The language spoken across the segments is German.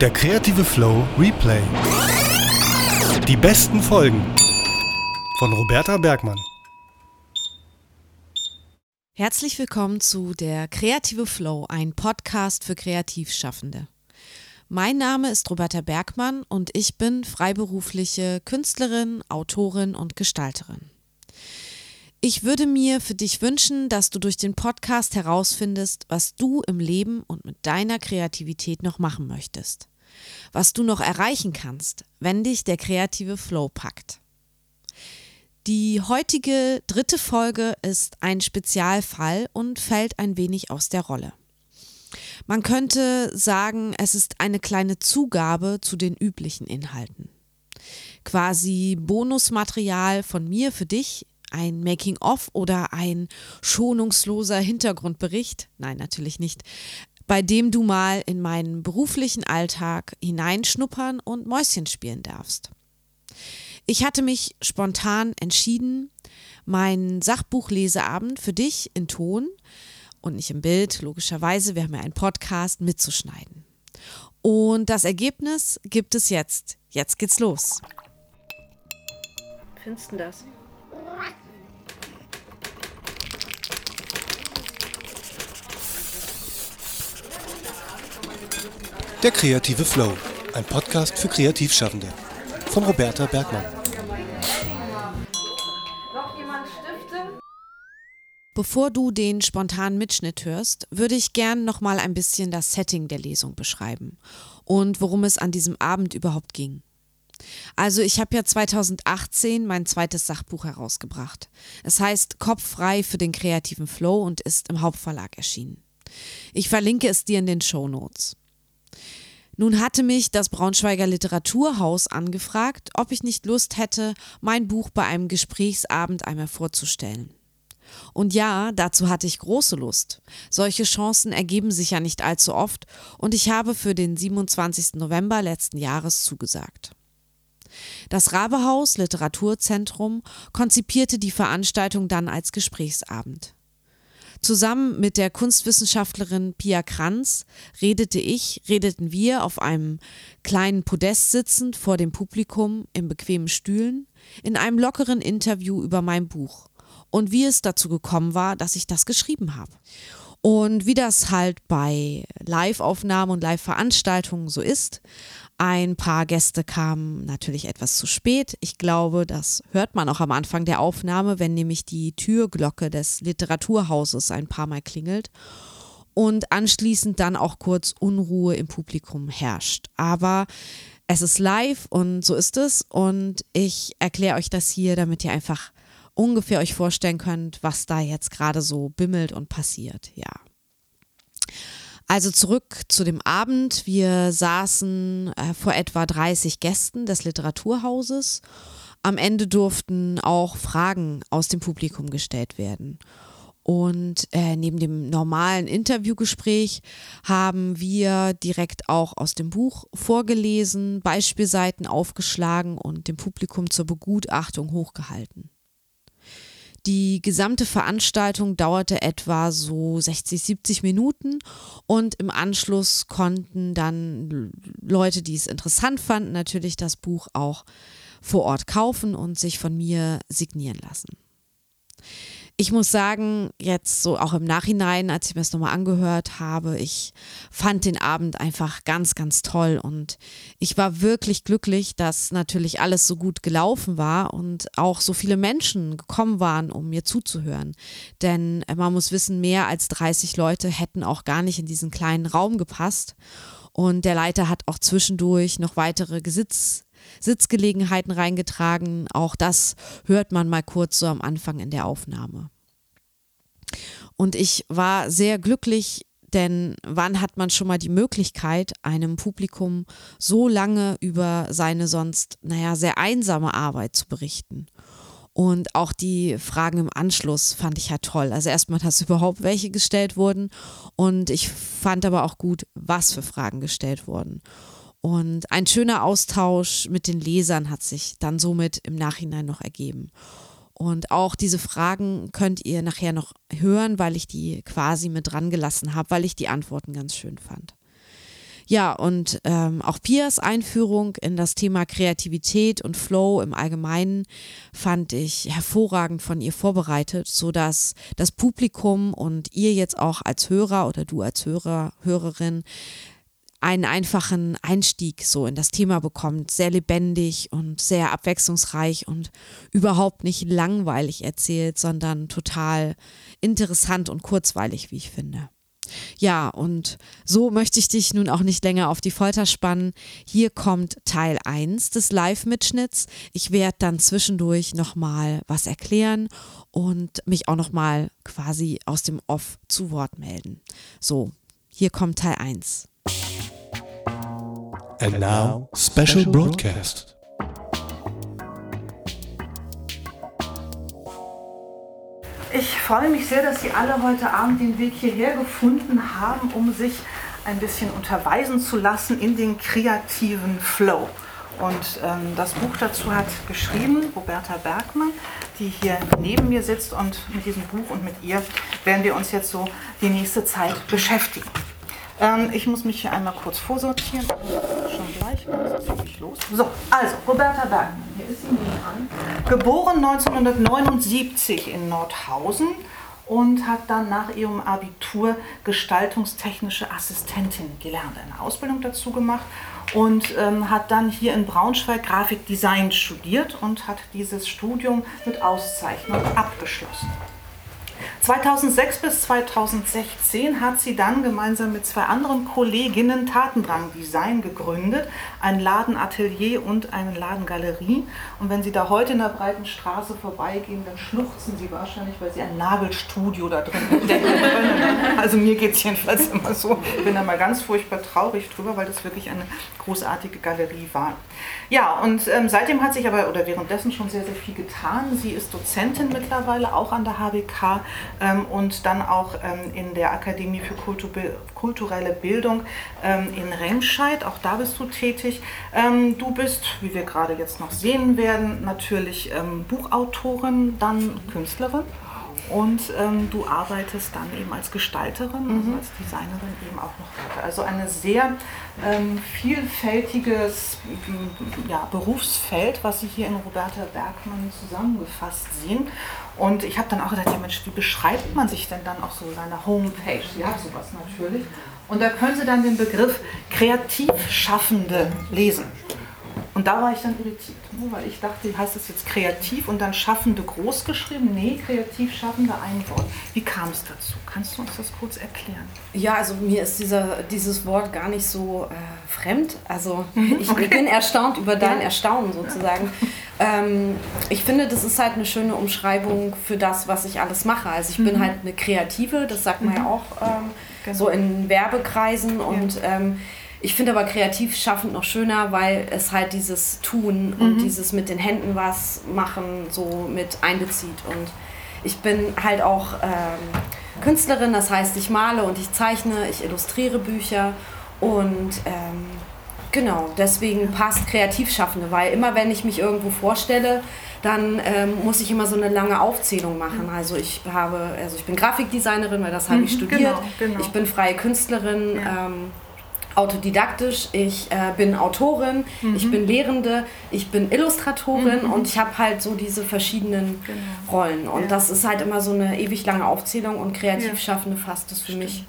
Der kreative Flow Replay. Die besten Folgen von Roberta Bergmann. Herzlich willkommen zu Der kreative Flow, ein Podcast für Kreativschaffende. Mein Name ist Roberta Bergmann und ich bin freiberufliche Künstlerin, Autorin und Gestalterin. Ich würde mir für dich wünschen, dass du durch den Podcast herausfindest, was du im Leben und mit deiner Kreativität noch machen möchtest. Was du noch erreichen kannst, wenn dich der kreative Flow packt. Die heutige dritte Folge ist ein Spezialfall und fällt ein wenig aus der Rolle. Man könnte sagen, es ist eine kleine Zugabe zu den üblichen Inhalten. Quasi Bonusmaterial von mir für dich ein Making-of oder ein schonungsloser Hintergrundbericht, nein, natürlich nicht, bei dem du mal in meinen beruflichen Alltag hineinschnuppern und Mäuschen spielen darfst. Ich hatte mich spontan entschieden, meinen Sachbuchleseabend für dich in Ton und nicht im Bild, logischerweise, wir haben ja einen Podcast, mitzuschneiden. Und das Ergebnis gibt es jetzt. Jetzt geht's los. Findest du das? Der kreative Flow. Ein Podcast für Kreativschaffende. Von Roberta Bergmann. Bevor du den spontanen Mitschnitt hörst, würde ich gern noch mal ein bisschen das Setting der Lesung beschreiben und worum es an diesem Abend überhaupt ging. Also ich habe ja 2018 mein zweites Sachbuch herausgebracht. Es heißt Kopf frei für den kreativen Flow und ist im Hauptverlag erschienen. Ich verlinke es dir in den Show Notes. Nun hatte mich das Braunschweiger Literaturhaus angefragt, ob ich nicht Lust hätte, mein Buch bei einem Gesprächsabend einmal vorzustellen. Und ja, dazu hatte ich große Lust. Solche Chancen ergeben sich ja nicht allzu oft und ich habe für den 27. November letzten Jahres zugesagt. Das Rabehaus Literaturzentrum konzipierte die Veranstaltung dann als Gesprächsabend. Zusammen mit der Kunstwissenschaftlerin Pia Kranz redete ich, redeten wir auf einem kleinen Podest sitzend vor dem Publikum in bequemen Stühlen in einem lockeren Interview über mein Buch und wie es dazu gekommen war, dass ich das geschrieben habe. Und wie das halt bei Live-Aufnahmen und Live-Veranstaltungen so ist, ein paar Gäste kamen natürlich etwas zu spät. Ich glaube, das hört man auch am Anfang der Aufnahme, wenn nämlich die Türglocke des Literaturhauses ein paar Mal klingelt und anschließend dann auch kurz Unruhe im Publikum herrscht. Aber es ist live und so ist es und ich erkläre euch das hier, damit ihr einfach ungefähr euch vorstellen könnt, was da jetzt gerade so bimmelt und passiert. Ja. Also zurück zu dem Abend. Wir saßen äh, vor etwa 30 Gästen des Literaturhauses. Am Ende durften auch Fragen aus dem Publikum gestellt werden. Und äh, neben dem normalen Interviewgespräch haben wir direkt auch aus dem Buch vorgelesen, Beispielseiten aufgeschlagen und dem Publikum zur Begutachtung hochgehalten. Die gesamte Veranstaltung dauerte etwa so 60, 70 Minuten und im Anschluss konnten dann Leute, die es interessant fanden, natürlich das Buch auch vor Ort kaufen und sich von mir signieren lassen ich muss sagen, jetzt so auch im Nachhinein, als ich mir das nochmal angehört habe, ich fand den Abend einfach ganz, ganz toll und ich war wirklich glücklich, dass natürlich alles so gut gelaufen war und auch so viele Menschen gekommen waren, um mir zuzuhören. Denn äh, man muss wissen, mehr als 30 Leute hätten auch gar nicht in diesen kleinen Raum gepasst. Und der Leiter hat auch zwischendurch noch weitere Gesitz Sitzgelegenheiten reingetragen. Auch das hört man mal kurz so am Anfang in der Aufnahme. Und ich war sehr glücklich, denn wann hat man schon mal die Möglichkeit, einem Publikum so lange über seine sonst, naja, sehr einsame Arbeit zu berichten? Und auch die Fragen im Anschluss fand ich ja toll. Also erstmal, dass überhaupt welche gestellt wurden. Und ich fand aber auch gut, was für Fragen gestellt wurden. Und ein schöner Austausch mit den Lesern hat sich dann somit im Nachhinein noch ergeben. Und auch diese Fragen könnt ihr nachher noch hören, weil ich die quasi mit dran gelassen habe, weil ich die Antworten ganz schön fand. Ja, und ähm, auch Pias Einführung in das Thema Kreativität und Flow im Allgemeinen fand ich hervorragend von ihr vorbereitet, sodass das Publikum und ihr jetzt auch als Hörer oder du als Hörer, Hörerin einen einfachen Einstieg so in das Thema bekommt, sehr lebendig und sehr abwechslungsreich und überhaupt nicht langweilig erzählt, sondern total interessant und kurzweilig, wie ich finde. Ja, und so möchte ich dich nun auch nicht länger auf die Folter spannen. Hier kommt Teil 1 des Live-Mitschnitts. Ich werde dann zwischendurch nochmal was erklären und mich auch nochmal quasi aus dem Off zu Wort melden. So, hier kommt Teil 1. And now, special broadcast. Ich freue mich sehr, dass Sie alle heute Abend den Weg hierher gefunden haben, um sich ein bisschen unterweisen zu lassen in den kreativen Flow. Und ähm, das Buch dazu hat geschrieben Roberta Bergmann, die hier neben mir sitzt. Und mit diesem Buch und mit ihr werden wir uns jetzt so die nächste Zeit beschäftigen. Ähm, ich muss mich hier einmal kurz vorsortieren. Schon gleich, ich los. So, also, Roberta Bergmann, hier ist sie dran. Geboren 1979 in Nordhausen und hat dann nach ihrem Abitur gestaltungstechnische Assistentin gelernt, eine Ausbildung dazu gemacht und ähm, hat dann hier in Braunschweig Grafikdesign studiert und hat dieses Studium mit Auszeichnung abgeschlossen. 2006 bis 2016 hat sie dann gemeinsam mit zwei anderen Kolleginnen Tatendrang Design gegründet, ein Ladenatelier und eine Ladengalerie. Und wenn Sie da heute in der breiten Straße vorbeigehen, dann schluchzen Sie wahrscheinlich, weil Sie ein Nagelstudio da drin entdecken können. Also mir geht es jedenfalls immer so. Ich bin da mal ganz furchtbar traurig drüber, weil das wirklich eine großartige Galerie war. Ja, und ähm, seitdem hat sich aber, oder währenddessen schon sehr, sehr viel getan. Sie ist Dozentin mittlerweile, auch an der HBK und dann auch ähm, in der Akademie für Kultur, kulturelle Bildung ähm, in Remscheid. Auch da bist du tätig. Ähm, du bist, wie wir gerade jetzt noch sehen werden, natürlich ähm, Buchautorin, dann Künstlerin. Und ähm, du arbeitest dann eben als Gestalterin, mhm. also als Designerin eben auch noch weiter. Also ein sehr ähm, vielfältiges ja, Berufsfeld, was Sie hier in Roberta Bergmann zusammengefasst sehen. Und ich habe dann auch gedacht, ja Mensch, wie beschreibt man sich denn dann auch so seine Homepage? Sie hat sowas natürlich. Und da können Sie dann den Begriff Kreativschaffende lesen. Und da war ich dann irritiert, ne, weil ich dachte, heißt das jetzt kreativ und dann Schaffende groß geschrieben? Nee, kreativ Schaffende ein Wort. Wie kam es dazu? Kannst du uns das kurz erklären? Ja, also mir ist dieser, dieses Wort gar nicht so äh, fremd. Also mhm, ich okay. bin erstaunt über dein ja. Erstaunen sozusagen. Ähm, ich finde, das ist halt eine schöne Umschreibung für das, was ich alles mache. Also ich mhm. bin halt eine Kreative, das sagt man ja mhm. auch ähm, genau. so in Werbekreisen und ja. ähm, ich finde aber kreativ schaffend noch schöner, weil es halt dieses Tun und mhm. dieses mit den Händen was machen so mit einbezieht. Und ich bin halt auch ähm, Künstlerin, das heißt, ich male und ich zeichne, ich illustriere Bücher und ähm, genau, deswegen passt Kreativschaffende, weil immer wenn ich mich irgendwo vorstelle, dann ähm, muss ich immer so eine lange Aufzählung machen. Mhm. Also ich habe, also ich bin Grafikdesignerin, weil das habe ich mhm, studiert. Genau, genau. Ich bin freie Künstlerin. Ja. Ähm, autodidaktisch, ich äh, bin Autorin, mhm. ich bin Lehrende, ich bin Illustratorin mhm. und ich habe halt so diese verschiedenen genau. Rollen. Und ja. das ist halt immer so eine ewig lange Aufzählung und Kreativschaffende fasst das für Stimmt. mich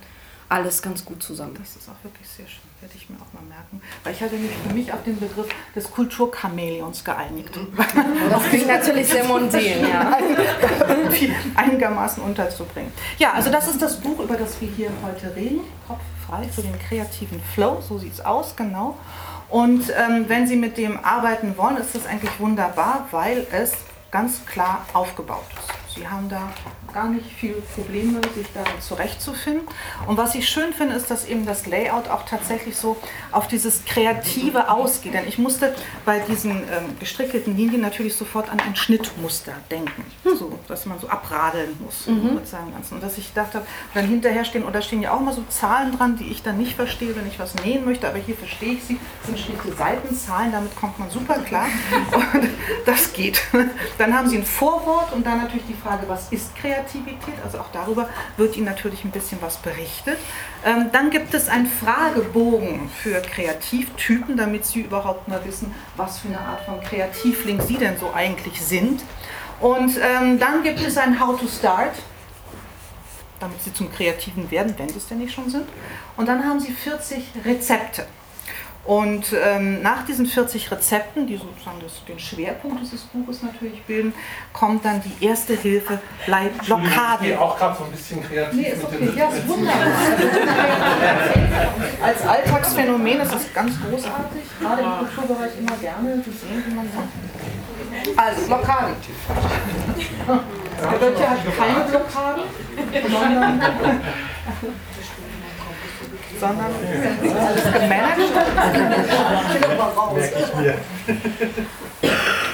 alles ganz gut zusammen. Das ist auch wirklich sehr schön, werde ich mir auch mal merken. Weil ich hatte mich für mich auf den Begriff des Kulturchamäleons geeinigt. Das klingt natürlich sehr mondän, ja. einigermaßen unterzubringen. Ja, also das ist das Buch, über das wir hier heute reden. Kopf frei für den kreativen Flow, so sieht es aus, genau. Und ähm, wenn Sie mit dem arbeiten wollen, ist das eigentlich wunderbar, weil es ganz klar aufgebaut ist. Sie haben da gar nicht viele Probleme, sich darin zurechtzufinden. Und was ich schön finde, ist, dass eben das Layout auch tatsächlich so auf dieses Kreative ausgeht. Denn ich musste bei diesen ähm, gestrickelten Linien natürlich sofort an ein Schnittmuster denken. Hm. So, dass man so abradeln muss mhm. mit seinem Ganzen. Und dass ich dachte, dann hinterher stehen, oder stehen ja auch mal so Zahlen dran, die ich dann nicht verstehe, wenn ich was nähen möchte, aber hier verstehe ich sie, sind schlichte Seitenzahlen, damit kommt man super klar. Und das geht. Dann haben sie ein Vorwort und dann natürlich die Frage, was ist kreativ? Kreativität. Also auch darüber wird Ihnen natürlich ein bisschen was berichtet. Ähm, dann gibt es einen Fragebogen für Kreativtypen, damit Sie überhaupt mal wissen, was für eine Art von Kreativling Sie denn so eigentlich sind. Und ähm, dann gibt es ein How to Start, damit Sie zum Kreativen werden, wenn Sie es denn nicht schon sind. Und dann haben Sie 40 Rezepte. Und ähm, nach diesen 40 Rezepten, die sozusagen das, den Schwerpunkt dieses Buches natürlich bilden, kommt dann die erste Hilfe bei Blockaden. Ich auch gerade so ein bisschen kreativ nee, ist okay. Ja, ist wunderbar. Als Alltagsphänomen ist es ganz großartig, gerade im Kulturbereich immer gerne gesehen, wie man sagt. Also Blockaden. Der Götter hat keine Blockaden, sondern sondern alles gemanagt. Merke ich mir.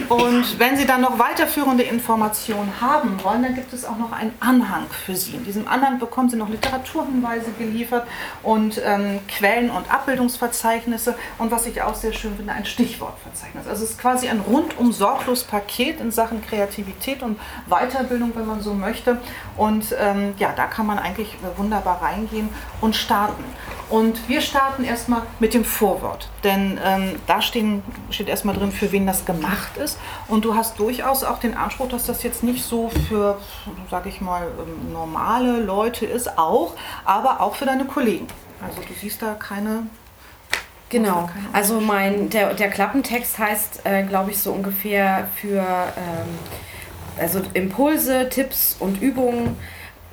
Und wenn Sie dann noch weiterführende Informationen haben wollen, dann gibt es auch noch einen Anhang für Sie. In diesem Anhang bekommen Sie noch Literaturhinweise geliefert und ähm, Quellen- und Abbildungsverzeichnisse und was ich auch sehr schön finde, ein Stichwortverzeichnis. Also es ist quasi ein rundum sorglos Paket in Sachen Kreativität und Weiterbildung, wenn man so möchte. Und ähm, ja, da kann man eigentlich wunderbar reingehen und starten. Und wir starten erstmal mit dem Vorwort, denn ähm, da stehen, steht erstmal drin, für wen das gemacht ist. Und du hast durchaus auch den Anspruch, dass das jetzt nicht so für, sage ich mal, ähm, normale Leute ist, auch, aber auch für deine Kollegen. Also du siehst da keine Genau, also mein, der, der Klappentext heißt, äh, glaube ich, so ungefähr für ähm, also Impulse, Tipps und Übungen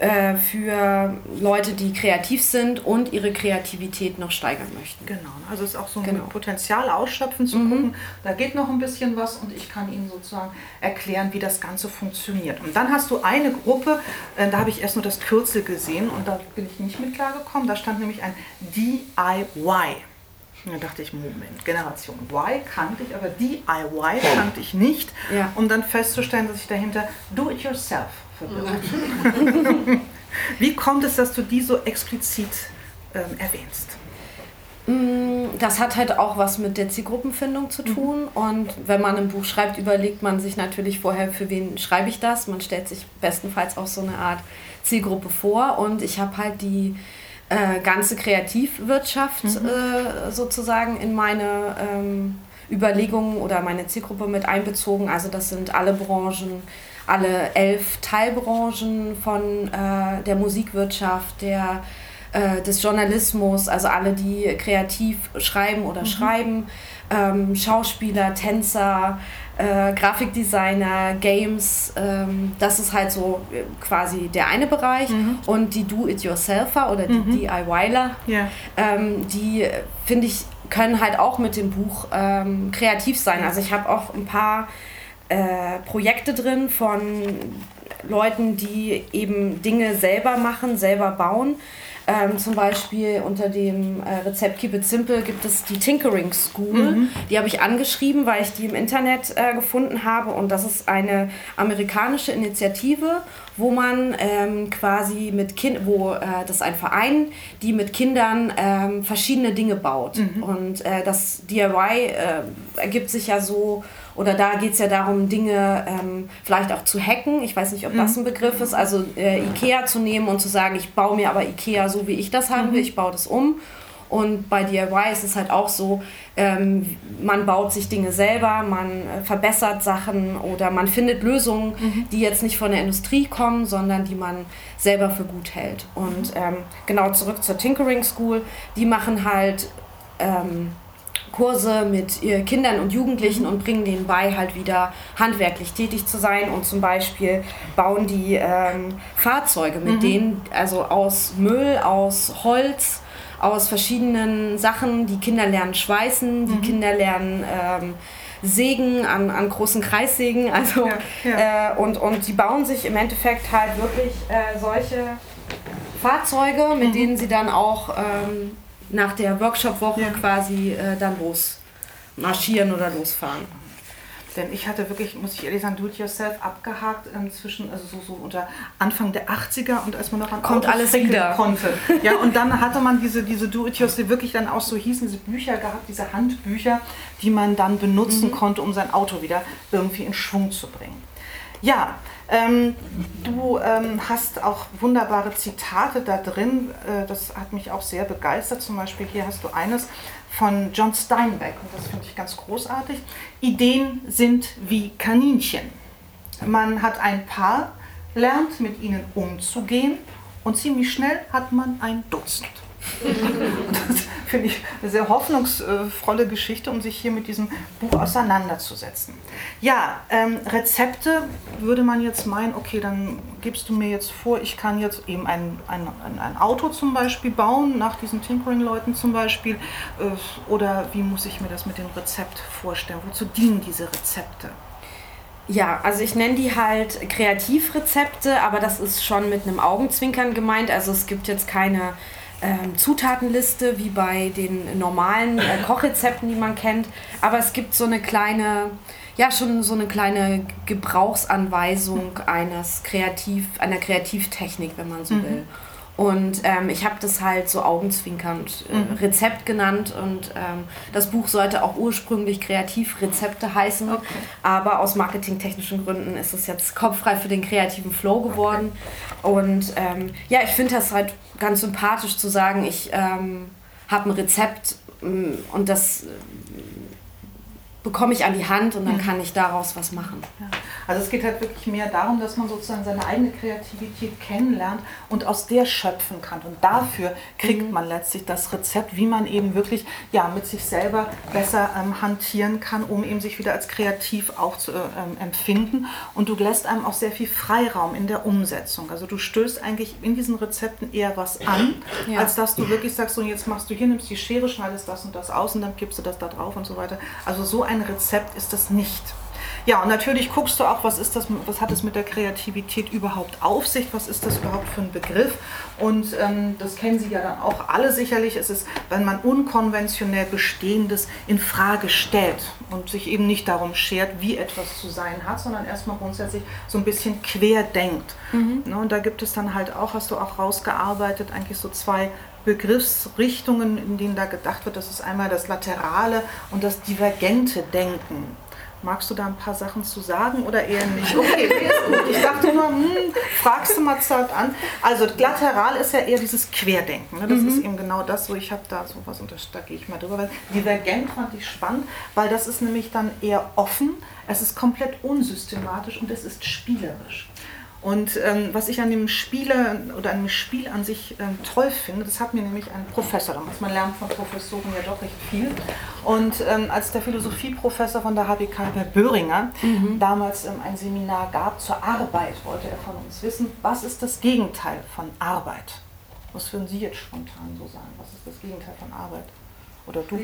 äh, für Leute, die kreativ sind und ihre Kreativität noch steigern möchten. Genau, also es ist auch so ein genau. Potenzial ausschöpfen zu mhm. gucken, da geht noch ein bisschen was und ich kann Ihnen sozusagen erklären, wie das Ganze funktioniert. Und dann hast du eine Gruppe, äh, da habe ich erst nur das Kürzel gesehen und da bin ich nicht mit klargekommen, da stand nämlich ein DIY. Und dann dachte ich, Moment, Generation Y kannte ich, aber DIY kannte ich nicht, ja. um dann festzustellen, dass ich dahinter Do-it-yourself Wie kommt es, dass du die so explizit ähm, erwähnst? Mm, das hat halt auch was mit der Zielgruppenfindung zu tun. Mhm. Und wenn man ein Buch schreibt, überlegt man sich natürlich vorher, für wen schreibe ich das. Man stellt sich bestenfalls auch so eine Art Zielgruppe vor. Und ich habe halt die äh, ganze Kreativwirtschaft mhm. äh, sozusagen in meine ähm, Überlegungen oder meine Zielgruppe mit einbezogen. Also das sind alle Branchen, alle elf Teilbranchen von äh, der Musikwirtschaft, der, äh, des Journalismus, also alle, die kreativ schreiben oder mhm. schreiben, ähm, Schauspieler, Tänzer, äh, Grafikdesigner, Games, ähm, das ist halt so äh, quasi der eine Bereich. Mhm. Und die Do-It-Yourselfer oder die mhm. DIYler, yeah. ähm, die finde ich, können halt auch mit dem Buch ähm, kreativ sein. Also ich habe auch ein paar äh, Projekte drin von Leuten, die eben Dinge selber machen, selber bauen. Ähm, zum Beispiel unter dem äh, Rezept Keep It Simple gibt es die Tinkering School. Mhm. Die habe ich angeschrieben, weil ich die im Internet äh, gefunden habe. Und das ist eine amerikanische Initiative, wo man ähm, quasi mit Kind, wo äh, das ist ein Verein, die mit Kindern ähm, verschiedene Dinge baut. Mhm. Und äh, das DIY äh, ergibt sich ja so oder da geht es ja darum, Dinge ähm, vielleicht auch zu hacken. Ich weiß nicht, ob das mhm. ein Begriff ist. Also äh, Ikea zu nehmen und zu sagen, ich baue mir aber Ikea so, wie ich das haben will, mhm. ich baue das um. Und bei DIY ist es halt auch so, ähm, man baut sich Dinge selber, man äh, verbessert Sachen oder man findet Lösungen, mhm. die jetzt nicht von der Industrie kommen, sondern die man selber für gut hält. Und ähm, genau zurück zur Tinkering School, die machen halt ähm, Kurse mit Kindern und Jugendlichen und bringen denen bei, halt wieder handwerklich tätig zu sein und zum Beispiel bauen die ähm, Fahrzeuge, mit mhm. denen, also aus Müll, aus Holz, aus verschiedenen Sachen. Die Kinder lernen schweißen, die mhm. Kinder lernen ähm, Sägen an, an großen Kreissägen. Also, ja, ja. Äh, und, und die bauen sich im Endeffekt halt wirklich äh, solche Fahrzeuge, mit mhm. denen sie dann auch ähm, nach der Workshop-Woche ja. quasi äh, dann los marschieren oder losfahren. Denn ich hatte wirklich, muss ich ehrlich sagen, Do-it-yourself abgehakt ähm, zwischen, also so, so unter Anfang der 80er und als man noch an Kommt Autos alles wieder. konnte. Ja, und dann hatte man diese, diese Do-it-yourself, wirklich dann auch so hießen, diese Bücher gehabt, diese Handbücher, die man dann benutzen mhm. konnte, um sein Auto wieder irgendwie in Schwung zu bringen. Ja, ähm, du ähm, hast auch wunderbare Zitate da drin. Äh, das hat mich auch sehr begeistert. Zum Beispiel hier hast du eines von John Steinbeck und das finde ich ganz großartig. Ideen sind wie Kaninchen. Man hat ein Paar, lernt mit ihnen umzugehen und ziemlich schnell hat man ein Dutzend. Das finde ich eine sehr hoffnungsvolle Geschichte, um sich hier mit diesem Buch auseinanderzusetzen. Ja, ähm, Rezepte würde man jetzt meinen, okay, dann gibst du mir jetzt vor, ich kann jetzt eben ein, ein, ein Auto zum Beispiel bauen, nach diesen Tinkering-Leuten zum Beispiel. Äh, oder wie muss ich mir das mit dem Rezept vorstellen? Wozu dienen diese Rezepte? Ja, also ich nenne die halt Kreativrezepte, aber das ist schon mit einem Augenzwinkern gemeint. Also es gibt jetzt keine ähm, Zutatenliste wie bei den normalen äh, Kochrezepten, die man kennt. Aber es gibt so eine kleine, ja, schon so eine kleine Gebrauchsanweisung eines Kreativ, einer Kreativtechnik, wenn man so mhm. will. Und ähm, ich habe das halt so augenzwinkernd äh, mhm. Rezept genannt und ähm, das Buch sollte auch ursprünglich Kreativrezepte heißen, okay. aber aus marketingtechnischen Gründen ist es jetzt kopffrei für den kreativen Flow geworden. Okay. Und ähm, ja, ich finde das halt ganz sympathisch zu sagen, ich ähm, habe ein Rezept mm, und das bekomme ich an die Hand und dann kann ich daraus was machen. Ja. Also es geht halt wirklich mehr darum, dass man sozusagen seine eigene Kreativität kennenlernt und aus der schöpfen kann. Und dafür kriegt mhm. man letztlich das Rezept, wie man eben wirklich ja, mit sich selber besser ähm, hantieren kann, um eben sich wieder als kreativ auch zu ähm, empfinden. Und du lässt einem auch sehr viel Freiraum in der Umsetzung. Also du stößt eigentlich in diesen Rezepten eher was an, ja. als dass du wirklich sagst, so jetzt machst du hier, nimmst die Schere, schneidest das und das aus und dann kippst du das da drauf und so weiter. Also so ein ein Rezept ist das nicht. Ja, und natürlich guckst du auch, was ist das, was hat es mit der Kreativität überhaupt auf sich, was ist das überhaupt für ein Begriff? Und ähm, das kennen Sie ja dann auch alle sicherlich. Es ist, wenn man unkonventionell Bestehendes in Frage stellt und sich eben nicht darum schert, wie etwas zu sein hat, sondern erstmal grundsätzlich so ein bisschen quer denkt. Mhm. Ne, und da gibt es dann halt auch, hast du auch rausgearbeitet, eigentlich so zwei Begriffsrichtungen, in denen da gedacht wird. Das ist einmal das laterale und das divergente Denken. Magst du da ein paar Sachen zu sagen oder eher nicht? Okay, ist gut. Ich dachte nur, hm, fragst du mal zart an. Also lateral ist ja eher dieses Querdenken. Ne? Das mhm. ist eben genau das, wo ich habe da sowas und da gehe ich mal drüber. Weil divergent fand ich spannend, weil das ist nämlich dann eher offen, es ist komplett unsystematisch und es ist spielerisch. Und ähm, was ich an dem Spiele oder an dem Spiel an sich ähm, toll finde, das hat mir nämlich ein Professor damals, man lernt von Professoren ja doch recht viel. Und ähm, als der Philosophieprofessor von der HBK, Herr Böhringer, mhm. damals ähm, ein Seminar gab zur Arbeit, wollte er von uns wissen, was ist das Gegenteil von Arbeit? Was würden Sie jetzt spontan so sagen? Was ist das Gegenteil von Arbeit? Oder du?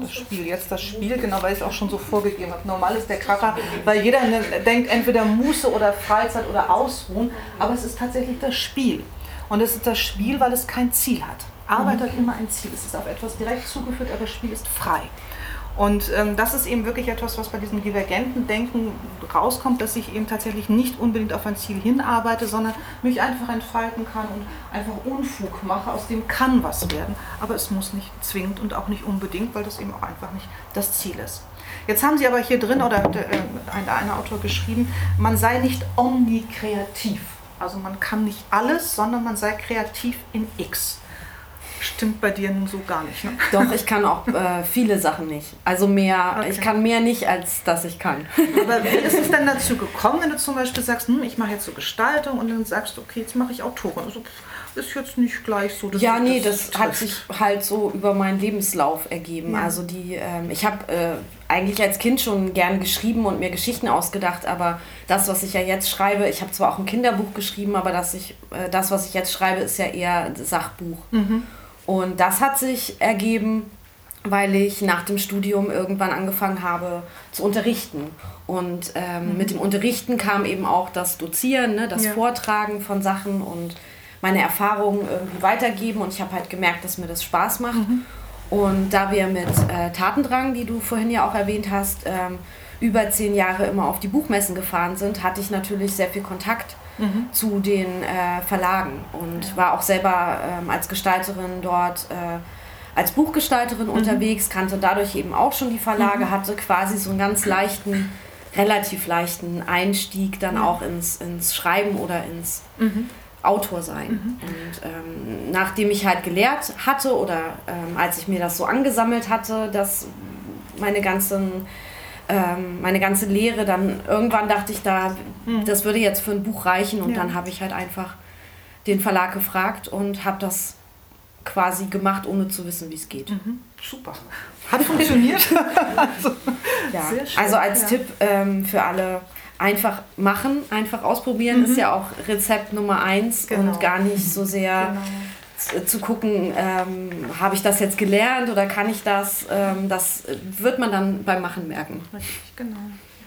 Das Spiel, jetzt das Spiel, genau, weil ich es auch schon so vorgegeben habe. Normal ist der Kracher, weil jeder ne, denkt entweder Muße oder Freizeit oder Ausruhen, aber es ist tatsächlich das Spiel. Und es ist das Spiel, weil es kein Ziel hat. Arbeit mhm. hat immer ein Ziel. Es ist auf etwas direkt zugeführt, aber das Spiel ist frei. Und ähm, das ist eben wirklich etwas, was bei diesem divergenten Denken rauskommt, dass ich eben tatsächlich nicht unbedingt auf ein Ziel hinarbeite, sondern mich einfach entfalten kann und einfach Unfug mache. Aus dem kann was werden, aber es muss nicht zwingend und auch nicht unbedingt, weil das eben auch einfach nicht das Ziel ist. Jetzt haben Sie aber hier drin, oder hat äh, ein, ein Autor geschrieben, man sei nicht omnikreativ. Also man kann nicht alles, sondern man sei kreativ in X stimmt bei dir nun so gar nicht. Ne? Doch, ich kann auch äh, viele Sachen nicht. Also mehr, okay. ich kann mehr nicht, als dass ich kann. Aber wie ist es denn dazu gekommen, wenn du zum Beispiel sagst, hm, ich mache jetzt so Gestaltung und dann sagst du, okay, jetzt mache ich Autorin. Also, ist jetzt nicht gleich so. ja, nee, das, das hat sich halt so über meinen Lebenslauf ergeben. Ja. Also die, ähm, ich habe äh, eigentlich als Kind schon gern geschrieben und mir Geschichten ausgedacht, aber das, was ich ja jetzt schreibe, ich habe zwar auch ein Kinderbuch geschrieben, aber das, ich, äh, das, was ich jetzt schreibe, ist ja eher Sachbuch. Mhm. Und das hat sich ergeben, weil ich nach dem Studium irgendwann angefangen habe zu unterrichten. Und ähm, mhm. mit dem Unterrichten kam eben auch das Dozieren, ne, das ja. Vortragen von Sachen und meine Erfahrungen irgendwie weitergeben. Und ich habe halt gemerkt, dass mir das Spaß macht. Mhm. Und da wir mit äh, Tatendrang, die du vorhin ja auch erwähnt hast, ähm, über zehn Jahre immer auf die Buchmessen gefahren sind, hatte ich natürlich sehr viel Kontakt mhm. zu den äh, Verlagen und ja. war auch selber ähm, als Gestalterin dort äh, als Buchgestalterin mhm. unterwegs, kannte dadurch eben auch schon die Verlage, mhm. hatte quasi so einen ganz leichten relativ leichten Einstieg dann auch ins, ins Schreiben oder ins mhm. Autor sein. Mhm. Und ähm, nachdem ich halt gelehrt hatte oder ähm, als ich mir das so angesammelt hatte, dass meine ganzen ähm, meine ganze Lehre, dann irgendwann dachte ich da, mhm. das würde jetzt für ein Buch reichen und ja. dann habe ich halt einfach den Verlag gefragt und habe das quasi gemacht, ohne zu wissen, wie es geht. Mhm. Super. Hat funktioniert. also, ja. also als ja. Tipp ähm, für alle, einfach machen, einfach ausprobieren mhm. ist ja auch Rezept Nummer eins genau. und gar nicht so sehr genau. Zu gucken, ähm, habe ich das jetzt gelernt oder kann ich das, ähm, das wird man dann beim Machen merken. Richtig, genau.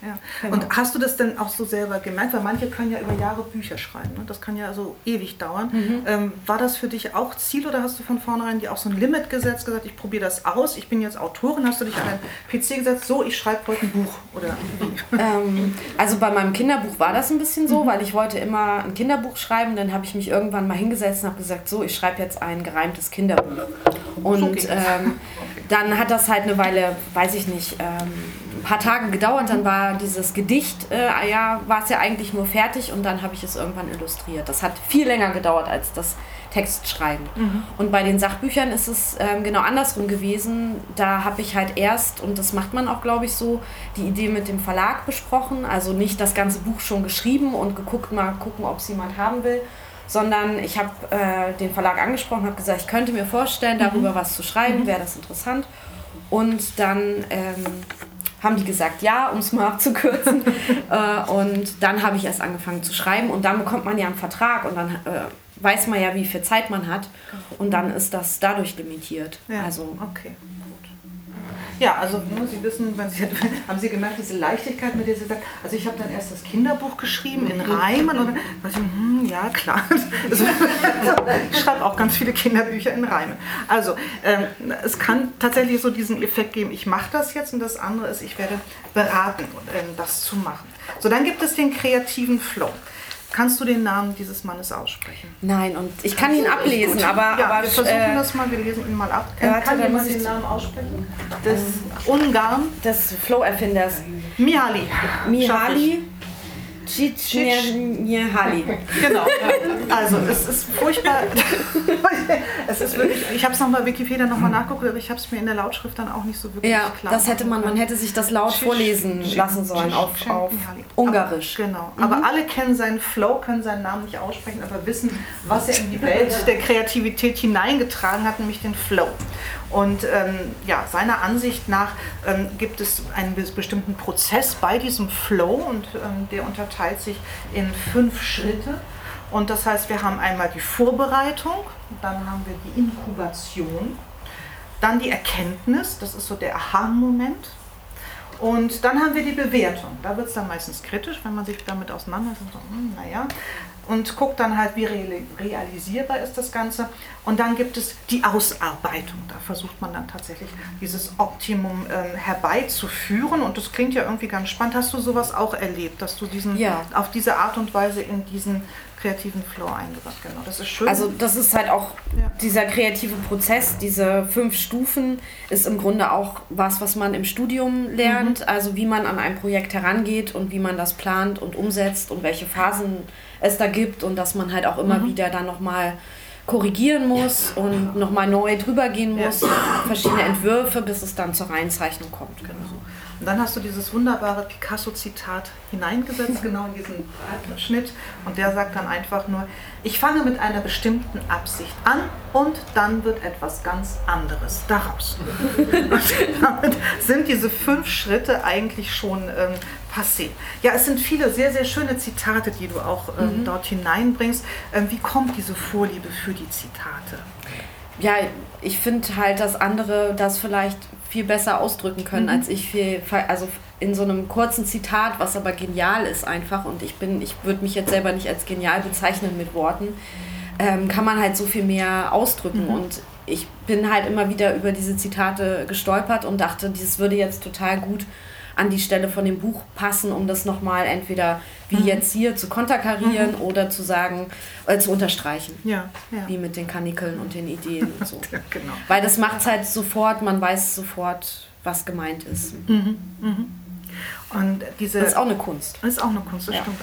Ja. Genau. Und hast du das denn auch so selber gemerkt? Weil manche können ja über Jahre Bücher schreiben. Ne? Das kann ja so ewig dauern. Mhm. Ähm, war das für dich auch Ziel oder hast du von vornherein dir auch so ein Limit gesetzt, gesagt, ich probiere das aus, ich bin jetzt Autorin? Hast du dich an den PC gesetzt, so, ich schreibe heute ein Buch? Oder ähm, also bei meinem Kinderbuch war das ein bisschen so, mhm. weil ich wollte immer ein Kinderbuch schreiben. Dann habe ich mich irgendwann mal hingesetzt und habe gesagt, so, ich schreibe jetzt ein gereimtes Kinderbuch. Und okay. ähm, dann hat das halt eine Weile, weiß ich nicht, ähm, ein paar Tage gedauert. Dann war dieses Gedicht, äh, ja, war es ja eigentlich nur fertig und dann habe ich es irgendwann illustriert. Das hat viel länger gedauert als das Textschreiben. Mhm. Und bei den Sachbüchern ist es ähm, genau andersrum gewesen. Da habe ich halt erst, und das macht man auch, glaube ich, so, die Idee mit dem Verlag besprochen. Also nicht das ganze Buch schon geschrieben und geguckt, mal gucken, ob es jemand haben will, sondern ich habe äh, den Verlag angesprochen, habe gesagt, ich könnte mir vorstellen, darüber mhm. was zu schreiben, mhm. wäre das interessant. Und dann ähm, haben die gesagt ja, um es mal abzukürzen. äh, und dann habe ich erst angefangen zu schreiben und dann bekommt man ja einen Vertrag und dann äh, weiß man ja, wie viel Zeit man hat und dann ist das dadurch limitiert. Ja, also okay. Ja, also nur Sie wissen, Sie, haben Sie gemerkt, diese Leichtigkeit, mit der Sie sagen, also ich habe dann erst das Kinderbuch geschrieben in Reimen und dann, also, hm, ja klar, also, ich schreibe auch ganz viele Kinderbücher in Reimen. Also ähm, es kann tatsächlich so diesen Effekt geben, ich mache das jetzt und das andere ist, ich werde beraten, ähm, das zu machen. So, dann gibt es den kreativen Flow. Kannst du den Namen dieses Mannes aussprechen? Nein, und ich kann ihn ablesen, aber, ja, aber. Wir versuchen äh, das mal, wir lesen ihn mal ab. Kann, kann jemand den Namen aussprechen? Des Ungarn. Des Flow-Erfinders. Mihaly. Mihaly. Cicniehali. Genau. Also es ist furchtbar. es ist wirklich, ich habe es nochmal Wikipedia nochmal nachgeguckt, aber ich habe es mir in der Lautschrift dann auch nicht so wirklich ja, klar. Das hätte man, man hätte sich das laut vorlesen lassen sollen auf, auf Ungarisch. Genau. Mhm. Aber alle kennen seinen Flow, können seinen Namen nicht aussprechen, aber wissen, was er in die Welt der Kreativität hineingetragen hat, nämlich den Flow. Und ähm, ja, seiner Ansicht nach ähm, gibt es einen bestimmten Prozess bei diesem Flow und ähm, der unterteilt sich in fünf Schritte. Und das heißt, wir haben einmal die Vorbereitung, dann haben wir die Inkubation, dann die Erkenntnis, das ist so der Aha-Moment. Und dann haben wir die Bewertung. Da wird es dann meistens kritisch, wenn man sich damit auseinandersetzt. So, hm, naja, und guckt dann halt, wie realisierbar ist das Ganze. Und dann gibt es die Ausarbeitung. Da versucht man dann tatsächlich dieses Optimum ähm, herbeizuführen. Und das klingt ja irgendwie ganz spannend. Hast du sowas auch erlebt, dass du diesen ja. auf diese Art und Weise in diesen kreativen Flow eingebracht. Genau, das ist schön. Also das ist halt auch ja. dieser kreative Prozess, diese fünf Stufen ist im Grunde auch was, was man im Studium lernt. Mhm. Also wie man an ein Projekt herangeht und wie man das plant und umsetzt und welche Phasen es da gibt und dass man halt auch immer mhm. wieder dann nochmal korrigieren muss und nochmal neu drüber gehen muss, ja. verschiedene Entwürfe, bis es dann zur Reinzeichnung kommt. Genau. Und dann hast du dieses wunderbare Picasso-Zitat hineingesetzt, genau in diesen Schnitt. Und der sagt dann einfach nur, ich fange mit einer bestimmten Absicht an und dann wird etwas ganz anderes daraus. und damit sind diese fünf Schritte eigentlich schon ähm, passé. Ja, es sind viele sehr, sehr schöne Zitate, die du auch ähm, mhm. dort hineinbringst. Ähm, wie kommt diese Vorliebe für die Zitate? Ja, ich finde halt, dass andere das vielleicht viel besser ausdrücken können mhm. als ich. Viel, also in so einem kurzen Zitat, was aber genial ist einfach. Und ich bin, ich würde mich jetzt selber nicht als genial bezeichnen mit Worten. Ähm, kann man halt so viel mehr ausdrücken. Mhm. Und ich bin halt immer wieder über diese Zitate gestolpert und dachte, dieses würde jetzt total gut an die Stelle von dem Buch passen, um das nochmal entweder wie mhm. jetzt hier zu konterkarieren mhm. oder zu sagen, äh, zu unterstreichen. Ja, ja. Wie mit den Kanikeln und den Ideen und so. ja, genau. Weil das macht es halt sofort, man weiß sofort, was gemeint ist. Mhm. Mhm. Und diese, das ist auch eine Kunst. Das ist auch eine Kunst, das, ja. stimmt,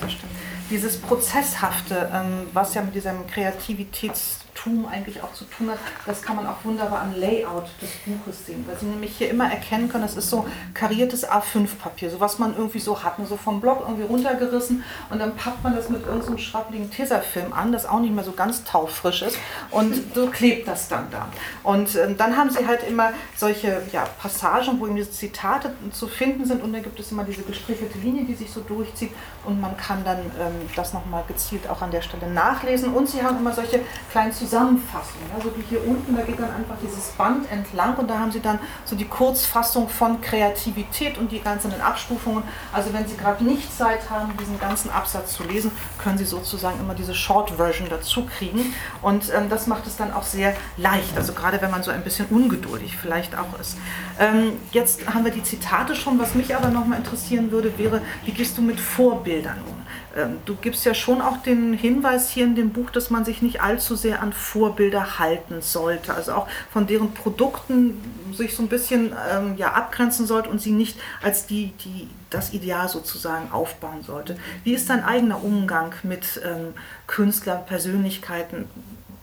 das stimmt. Dieses Prozesshafte, ähm, was ja mit diesem Kreativitäts Tum eigentlich auch zu tun hat, das kann man auch wunderbar am Layout des Buches sehen, weil Sie nämlich hier immer erkennen können, das ist so kariertes A5-Papier, so was man irgendwie so hat, ne, so vom Block irgendwie runtergerissen und dann packt man das mit irgendeinem so schrappeligen Tesafilm an, das auch nicht mehr so ganz taufrisch ist und so klebt das dann da. Und äh, dann haben Sie halt immer solche ja, Passagen, wo eben diese Zitate zu finden sind und da gibt es immer diese gestrichelte Linie, die sich so durchzieht und man kann dann ähm, das nochmal gezielt auch an der Stelle nachlesen und Sie haben immer solche kleinen Zusammenhänge Zusammenfassung. Ja, wie hier unten, da geht dann einfach dieses Band entlang und da haben Sie dann so die Kurzfassung von Kreativität und die ganzen Abstufungen. Also wenn Sie gerade nicht Zeit haben, diesen ganzen Absatz zu lesen, können Sie sozusagen immer diese Short Version dazu kriegen und ähm, das macht es dann auch sehr leicht. Also gerade wenn man so ein bisschen ungeduldig vielleicht auch ist. Ähm, jetzt haben wir die Zitate schon. Was mich aber nochmal interessieren würde, wäre, wie gehst du mit Vorbildern um? Ähm, du gibst ja schon auch den Hinweis hier in dem Buch, dass man sich nicht allzu sehr an Vorbilder halten sollte. Also auch von deren Produkten sich so ein bisschen ähm, ja, abgrenzen sollte und sie nicht als die, die das Ideal sozusagen aufbauen sollte. Wie ist dein eigener Umgang mit ähm, Künstlern, Persönlichkeiten?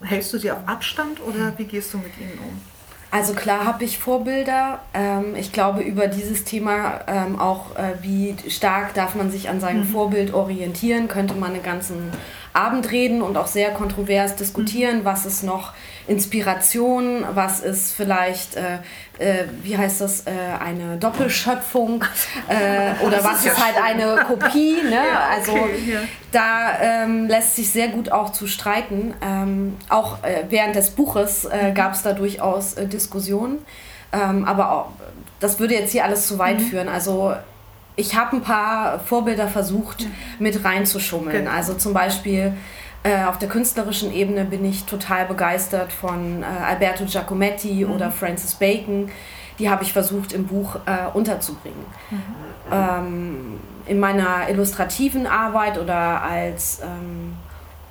Hältst du sie auf Abstand oder wie gehst du mit ihnen um? Also klar habe ich Vorbilder. Ähm, ich glaube über dieses Thema ähm, auch, äh, wie stark darf man sich an seinem mhm. Vorbild orientieren, könnte man einen ganzen Abend reden und auch sehr kontrovers diskutieren, mhm. was ist noch Inspiration, was ist vielleicht, äh, äh, wie heißt das, äh, eine Doppelschöpfung äh, oder was ist halt eine Kopie. Ne? Ja, also ja. da ähm, lässt sich sehr gut auch zu streiten. Ähm, auch äh, während des Buches äh, mhm. gab es da durchaus Diskussionen, ähm, aber auch, das würde jetzt hier alles zu weit mhm. führen. Also ich habe ein paar Vorbilder versucht mit reinzuschummeln. Genau. Also zum Beispiel äh, auf der künstlerischen Ebene bin ich total begeistert von äh, Alberto Giacometti mhm. oder Francis Bacon. Die habe ich versucht im Buch äh, unterzubringen. Mhm. Ähm, in meiner illustrativen Arbeit oder als ähm,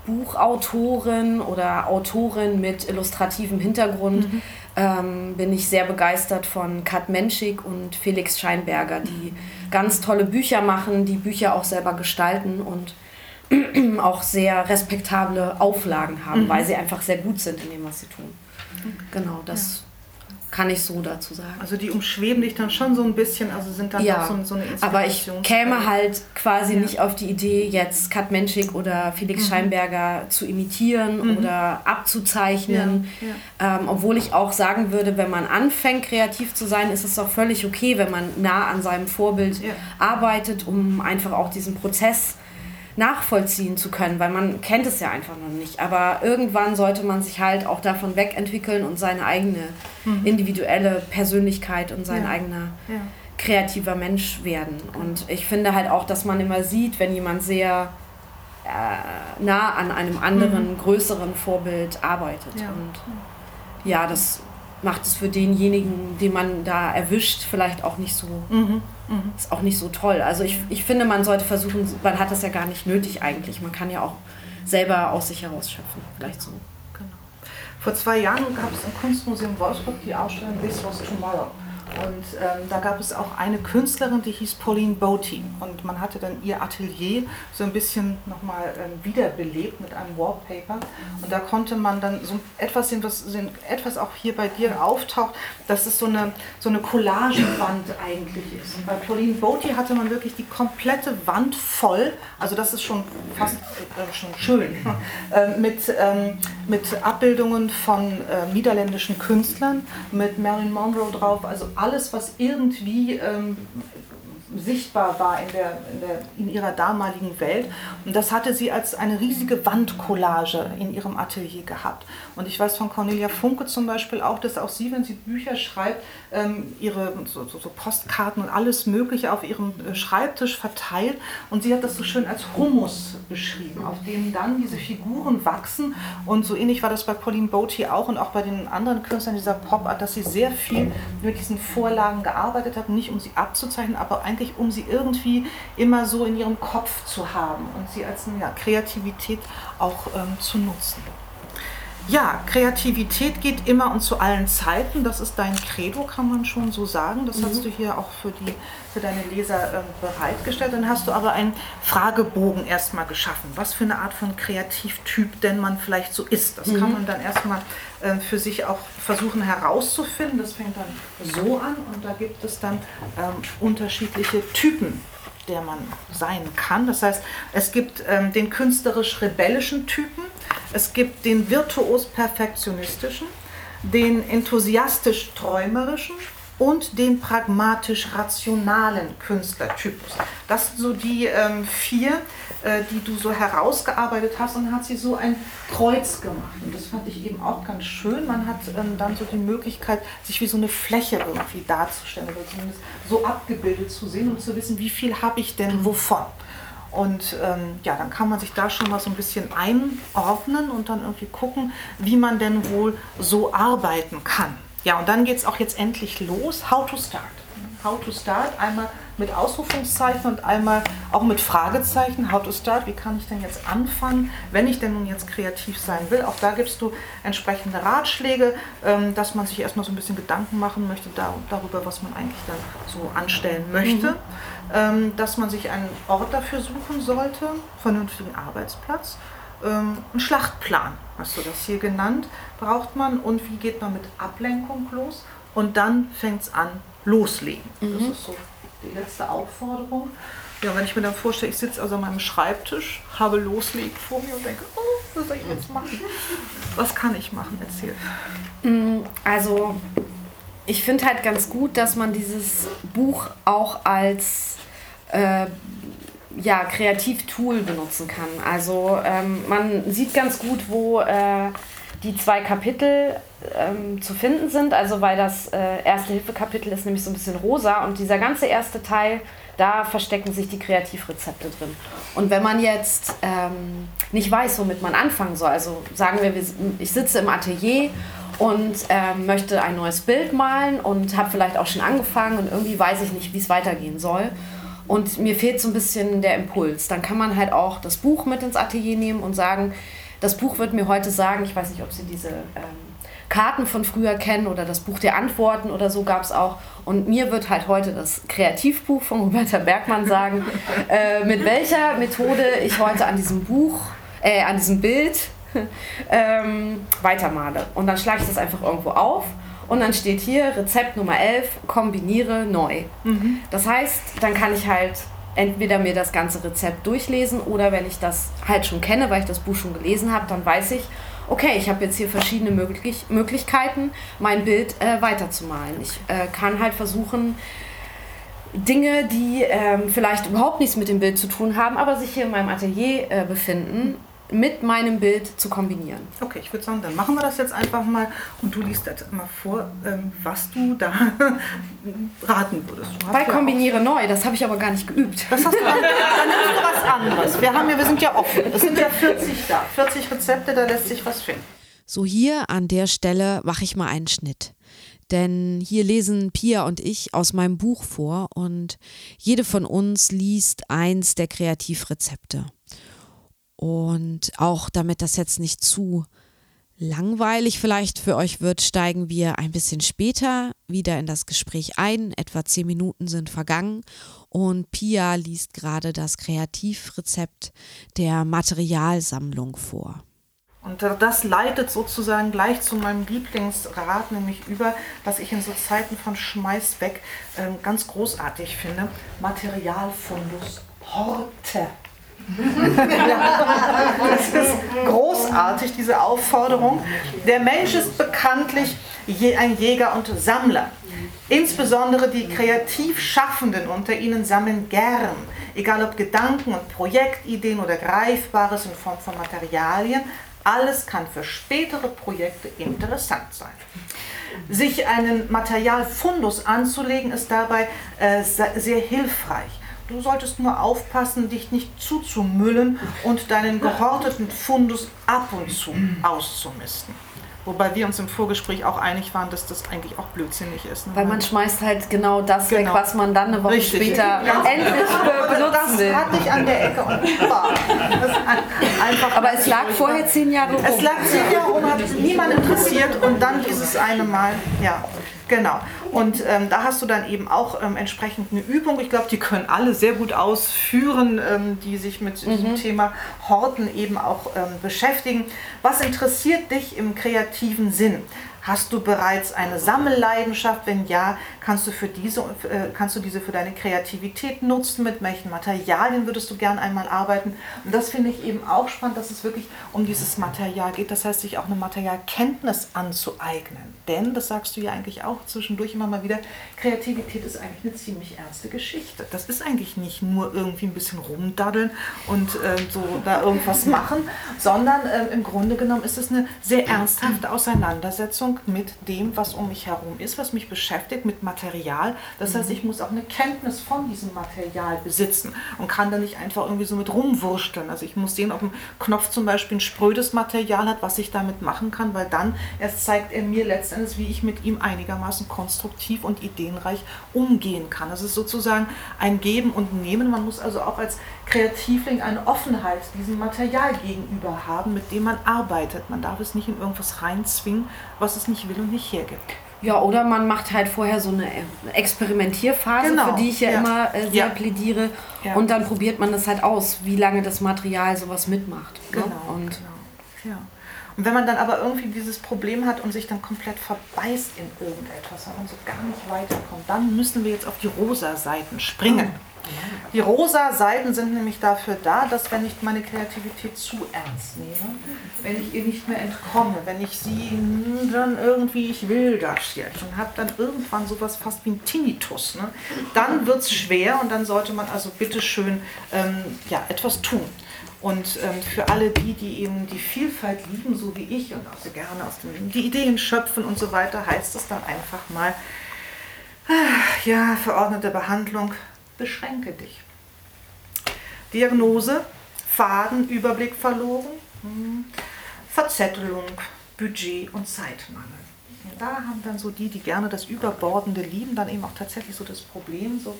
Buchautorin oder Autorin mit illustrativem Hintergrund mhm. ähm, bin ich sehr begeistert von Kat Menschik und Felix Scheinberger, die ganz tolle Bücher machen, die Bücher auch selber gestalten und auch sehr respektable Auflagen haben, mhm. weil sie einfach sehr gut sind in dem, was sie tun. Genau, das kann ich so dazu sagen. Also die umschweben dich dann schon so ein bisschen, also sind dann ja, so, so, eine Inspiration. Aber ich käme halt quasi ja. nicht auf die Idee, jetzt Kat Menschik oder Felix mhm. Scheinberger zu imitieren mhm. oder abzuzeichnen. Ja. Ähm, obwohl ich auch sagen würde, wenn man anfängt, kreativ zu sein, ist es auch völlig okay, wenn man nah an seinem Vorbild arbeitet, um einfach auch diesen Prozess nachvollziehen zu können, weil man kennt es ja einfach noch nicht. Aber irgendwann sollte man sich halt auch davon wegentwickeln und seine eigene mhm. individuelle Persönlichkeit und sein ja. eigener ja. kreativer Mensch werden. Und ich finde halt auch, dass man immer sieht, wenn jemand sehr äh, nah an einem anderen, mhm. größeren Vorbild arbeitet. Ja. Und ja, das macht es für denjenigen, den man da erwischt, vielleicht auch nicht so, mhm. Mhm. ist auch nicht so toll. Also ich, ich finde, man sollte versuchen, man hat das ja gar nicht nötig eigentlich. Man kann ja auch selber aus sich heraus schöpfen, vielleicht so. Genau. Vor zwei Jahren gab es im Kunstmuseum Wolfsburg die Ausstellung This Was Tomorrow. Und ähm, da gab es auch eine Künstlerin, die hieß Pauline Boaty. Und man hatte dann ihr Atelier so ein bisschen nochmal ähm, wiederbelebt mit einem Wallpaper. Und da konnte man dann so etwas sehen, was etwas auch hier bei dir auftaucht, dass es so eine, so eine Collagewand eigentlich ist. Und bei Pauline Boaty hatte man wirklich die komplette Wand voll, also das ist schon fast äh, schon schön, äh, mit, ähm, mit Abbildungen von äh, niederländischen Künstlern, mit Marilyn Monroe drauf, also alles, was irgendwie ähm, sichtbar war in, der, in, der, in ihrer damaligen Welt. Und das hatte sie als eine riesige Wandcollage in ihrem Atelier gehabt. Und ich weiß von Cornelia Funke zum Beispiel auch, dass auch sie, wenn sie Bücher schreibt, ähm, ihre so, so, so, Postkarten und alles Mögliche auf ihrem äh, Schreibtisch verteilt. Und sie hat das so schön als Humus beschrieben, auf dem dann diese Figuren wachsen. Und so ähnlich war das bei Pauline Boaty auch und auch bei den anderen Künstlern dieser Pop-Art, dass sie sehr viel mit diesen Vorlagen gearbeitet hat, nicht um sie abzuzeichnen, aber eigentlich um sie irgendwie immer so in ihrem Kopf zu haben und sie als ja, Kreativität auch ähm, zu nutzen. Ja, Kreativität geht immer und zu allen Zeiten. Das ist dein Credo, kann man schon so sagen. Das mhm. hast du hier auch für, die, für deine Leser äh, bereitgestellt. Dann hast du aber einen Fragebogen erstmal geschaffen. Was für eine Art von Kreativtyp denn man vielleicht so ist. Das mhm. kann man dann erstmal äh, für sich auch versuchen herauszufinden. Das fängt dann so an und da gibt es dann ähm, unterschiedliche Typen der man sein kann. Das heißt, es gibt ähm, den künstlerisch-rebellischen Typen, es gibt den virtuos-perfektionistischen, den enthusiastisch-träumerischen und den pragmatisch-rationalen Künstlertypus. Das sind so die ähm, vier, äh, die du so herausgearbeitet hast und hat sie so ein Kreuz gemacht. Und das fand ich eben auch ganz schön. Man hat ähm, dann so die Möglichkeit, sich wie so eine Fläche irgendwie darzustellen oder zumindest so abgebildet zu sehen und zu wissen, wie viel habe ich denn wovon. Und ähm, ja, dann kann man sich da schon mal so ein bisschen einordnen und dann irgendwie gucken, wie man denn wohl so arbeiten kann. Ja, und dann geht es auch jetzt endlich los. How to start. How to start, einmal mit Ausrufungszeichen und einmal auch mit Fragezeichen. How to start, wie kann ich denn jetzt anfangen, wenn ich denn nun jetzt kreativ sein will? Auch da gibst du entsprechende Ratschläge, ähm, dass man sich erstmal so ein bisschen Gedanken machen möchte darüber, was man eigentlich dann so anstellen möchte. Mhm. Dass man sich einen Ort dafür suchen sollte, vernünftigen Arbeitsplatz ähm, ein Schlachtplan, hast du das hier genannt, braucht man und wie geht man mit Ablenkung los und dann fängt es an, loslegen. Mhm. Das ist so die letzte Aufforderung. Ja, wenn ich mir dann vorstelle, ich sitze also an meinem Schreibtisch, habe loslegen vor mir und denke, oh, was soll ich jetzt machen? Was kann ich machen? Erzähl. Mm, also, ich finde halt ganz gut, dass man dieses Buch auch als äh, ja, Kreativtool benutzen kann. Also ähm, man sieht ganz gut, wo äh, die zwei Kapitel ähm, zu finden sind. Also weil das äh, erste Hilfekapitel ist nämlich so ein bisschen rosa und dieser ganze erste Teil, da verstecken sich die Kreativrezepte drin. Und wenn man jetzt ähm, nicht weiß, womit man anfangen soll, also sagen wir, ich sitze im Atelier und ähm, möchte ein neues Bild malen und habe vielleicht auch schon angefangen und irgendwie weiß ich nicht, wie es weitergehen soll und mir fehlt so ein bisschen der Impuls. Dann kann man halt auch das Buch mit ins Atelier nehmen und sagen, das Buch wird mir heute sagen, ich weiß nicht, ob Sie diese ähm, Karten von früher kennen oder das Buch der Antworten oder so gab es auch. Und mir wird halt heute das Kreativbuch von Roberta Bergmann sagen, äh, mit welcher Methode ich heute an diesem Buch, äh, an diesem Bild ähm, weitermale. Und dann schlage ich das einfach irgendwo auf und dann steht hier Rezept Nummer 11, kombiniere neu. Mhm. Das heißt, dann kann ich halt entweder mir das ganze Rezept durchlesen oder wenn ich das halt schon kenne, weil ich das Buch schon gelesen habe, dann weiß ich, okay, ich habe jetzt hier verschiedene möglich Möglichkeiten, mein Bild äh, weiterzumalen. Ich äh, kann halt versuchen, Dinge, die ähm, vielleicht überhaupt nichts mit dem Bild zu tun haben, aber sich hier in meinem Atelier äh, befinden, mit meinem Bild zu kombinieren. Okay, ich würde sagen, dann machen wir das jetzt einfach mal und du liest jetzt mal vor, ähm, was du da raten würdest. Bei Kombiniere neu, das habe ich aber gar nicht geübt. Das hast du dann, dann nimmst du was anderes. Wir, haben ja, wir sind ja offen. Es sind ja 40 da, 40 Rezepte, da lässt sich was finden. So hier an der Stelle mache ich mal einen Schnitt. Denn hier lesen Pia und ich aus meinem Buch vor und jede von uns liest eins der Kreativrezepte. Und auch damit das jetzt nicht zu langweilig vielleicht für euch wird, steigen wir ein bisschen später wieder in das Gespräch ein. Etwa zehn Minuten sind vergangen und Pia liest gerade das Kreativrezept der Materialsammlung vor. Und das leitet sozusagen gleich zu meinem Lieblingsrat, nämlich über, was ich in so Zeiten von Schmeiß weg äh, ganz großartig finde: Materialfundus Horte das ist großartig, diese Aufforderung. Der Mensch ist bekanntlich ein Jäger und Sammler. Insbesondere die kreativ Schaffenden unter ihnen sammeln gern, egal ob Gedanken und Projektideen oder Greifbares in Form von Materialien. Alles kann für spätere Projekte interessant sein. Sich einen Materialfundus anzulegen, ist dabei äh, sehr hilfreich. Du solltest nur aufpassen, dich nicht zuzumüllen und deinen gehorteten Fundus ab und zu auszumisten. Wobei wir uns im Vorgespräch auch einig waren, dass das eigentlich auch blödsinnig ist. Ne? Weil man schmeißt halt genau das genau. weg, was man dann eine Woche Richtig. später ja. endlich benutzen will. Das hatte ich an der Ecke und einfach Aber es lag vorher zehn Jahre rum. Es lag zehn Jahre rum, hat niemand interessiert und dann dieses eine Mal, ja. Genau. Und ähm, da hast du dann eben auch ähm, entsprechend eine Übung. Ich glaube, die können alle sehr gut ausführen, ähm, die sich mit mhm. diesem Thema Horten eben auch ähm, beschäftigen. Was interessiert dich im kreativen Sinn? Hast du bereits eine Sammelleidenschaft? Wenn ja, kannst du, für diese, äh, kannst du diese für deine Kreativität nutzen? Mit welchen Materialien würdest du gern einmal arbeiten? Und das finde ich eben auch spannend, dass es wirklich um dieses Material geht. Das heißt, sich auch eine Materialkenntnis anzueignen. Denn, das sagst du ja eigentlich auch zwischendurch immer mal wieder, Kreativität ist eigentlich eine ziemlich ernste Geschichte. Das ist eigentlich nicht nur irgendwie ein bisschen rumdaddeln und äh, so da irgendwas machen, sondern äh, im Grunde genommen ist es eine sehr ernsthafte Auseinandersetzung mit dem, was um mich herum ist, was mich beschäftigt, mit Material. Das heißt, ich muss auch eine Kenntnis von diesem Material besitzen und kann da nicht einfach irgendwie so mit rumwursteln. Also ich muss sehen, ob ein Knopf zum Beispiel ein sprödes Material hat, was ich damit machen kann, weil dann erst zeigt er mir letztendlich, wie ich mit ihm einigermaßen konstruktiv und ideenreich umgehen kann. Das ist sozusagen ein Geben und Nehmen. Man muss also auch als Kreativling eine Offenheit diesem Material gegenüber haben, mit dem man arbeitet. Man darf es nicht in irgendwas reinzwingen, was es nicht will und nicht hergibt. Ja, oder man macht halt vorher so eine Experimentierphase, genau. für die ich ja, ja. immer äh, sehr ja. plädiere. Ja. Und dann probiert man das halt aus, wie lange das Material sowas mitmacht. Ne? Genau. Ne? Und, genau. Ja. Und wenn man dann aber irgendwie dieses Problem hat und sich dann komplett verbeißt in irgendetwas, wenn man so gar nicht weiterkommt, dann müssen wir jetzt auf die rosa Seiten springen. Die rosa Seiten sind nämlich dafür da, dass wenn ich meine Kreativität zu ernst nehme, wenn ich ihr nicht mehr entkomme, wenn ich sie dann irgendwie, ich will das jetzt und habe dann irgendwann sowas fast wie ein Tinnitus, ne? dann wird es schwer und dann sollte man also bitte schön ähm, ja, etwas tun. Und ähm, für alle die, die eben die Vielfalt lieben, so wie ich und auch so gerne aus den die Ideen schöpfen und so weiter, heißt es dann einfach mal, ah, ja, verordnete Behandlung, beschränke dich. Diagnose, Faden, Überblick verloren, hm, Verzettelung, Budget und Zeitmangel. Da haben dann so die, die gerne das Überbordende lieben, dann eben auch tatsächlich so das Problem. So.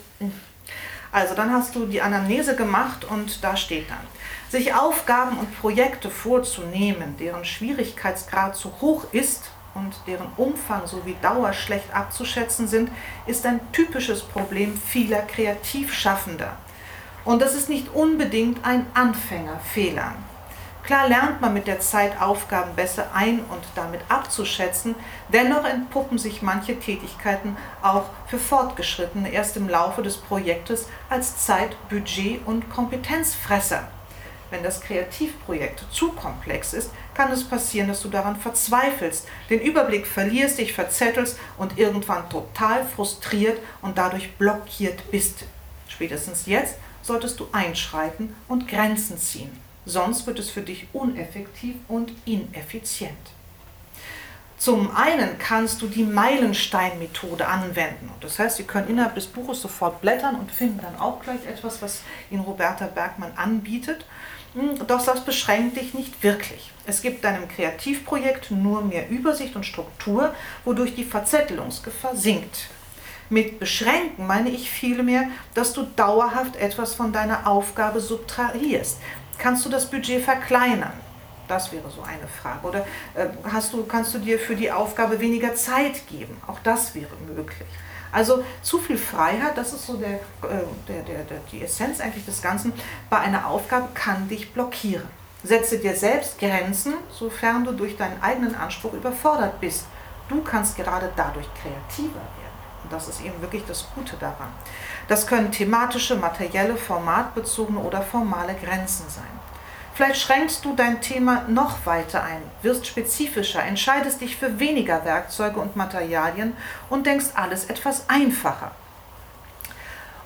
Also dann hast du die Anamnese gemacht und da steht dann, sich Aufgaben und Projekte vorzunehmen, deren Schwierigkeitsgrad zu hoch ist, und deren Umfang sowie Dauer schlecht abzuschätzen sind, ist ein typisches Problem vieler Kreativschaffender. Und das ist nicht unbedingt ein Anfängerfehler. Klar lernt man mit der Zeit Aufgaben besser ein und damit abzuschätzen, dennoch entpuppen sich manche Tätigkeiten auch für Fortgeschrittene erst im Laufe des Projektes als Zeit-, Budget- und Kompetenzfresser. Wenn das Kreativprojekt zu komplex ist, kann es passieren, dass du daran verzweifelst, den Überblick verlierst, dich verzettelst und irgendwann total frustriert und dadurch blockiert bist. Spätestens jetzt solltest du einschreiten und Grenzen ziehen. Sonst wird es für dich uneffektiv und ineffizient. Zum einen kannst du die Meilenstein-Methode anwenden. Das heißt, Sie können innerhalb des Buches sofort blättern und finden dann auch gleich etwas, was Ihnen Roberta Bergmann anbietet. Hm, doch das beschränkt dich nicht wirklich. Es gibt deinem Kreativprojekt nur mehr Übersicht und Struktur, wodurch die Verzettelungsgefahr sinkt. Mit beschränken meine ich vielmehr, dass du dauerhaft etwas von deiner Aufgabe subtrahierst. Kannst du das Budget verkleinern? Das wäre so eine Frage. Oder äh, hast du, kannst du dir für die Aufgabe weniger Zeit geben? Auch das wäre möglich. Also zu viel Freiheit, das ist so der, äh, der, der, der, die Essenz eigentlich des Ganzen, bei einer Aufgabe kann dich blockieren. Setze dir selbst Grenzen, sofern du durch deinen eigenen Anspruch überfordert bist. Du kannst gerade dadurch kreativer werden. Und das ist eben wirklich das Gute daran. Das können thematische, materielle, formatbezogene oder formale Grenzen sein. Vielleicht schränkst du dein Thema noch weiter ein, wirst spezifischer, entscheidest dich für weniger Werkzeuge und Materialien und denkst alles etwas einfacher.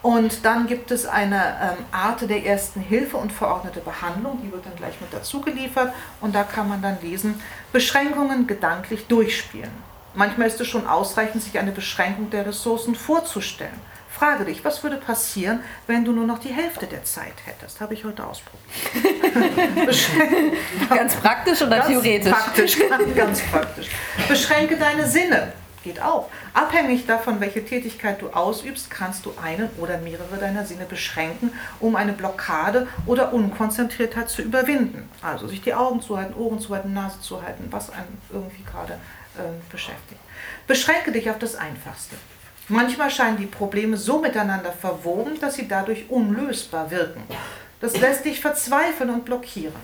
Und dann gibt es eine ähm, Art der ersten Hilfe und verordnete Behandlung, die wird dann gleich mit dazu geliefert und da kann man dann lesen, Beschränkungen gedanklich durchspielen. Manchmal ist es schon ausreichend, sich eine Beschränkung der Ressourcen vorzustellen. Frage dich, was würde passieren, wenn du nur noch die Hälfte der Zeit hättest? Habe ich heute ausprobiert. ganz praktisch oder ganz theoretisch? Praktisch, ganz praktisch. Beschränke deine Sinne. Geht auch. Abhängig davon, welche Tätigkeit du ausübst, kannst du einen oder mehrere deiner Sinne beschränken, um eine Blockade oder Unkonzentriertheit zu überwinden. Also sich die Augen zuhalten, Ohren zuhalten, Nase zuhalten, was einen irgendwie gerade äh, beschäftigt. Beschränke dich auf das Einfachste. Manchmal scheinen die Probleme so miteinander verwoben, dass sie dadurch unlösbar wirken. Das lässt dich verzweifeln und blockieren.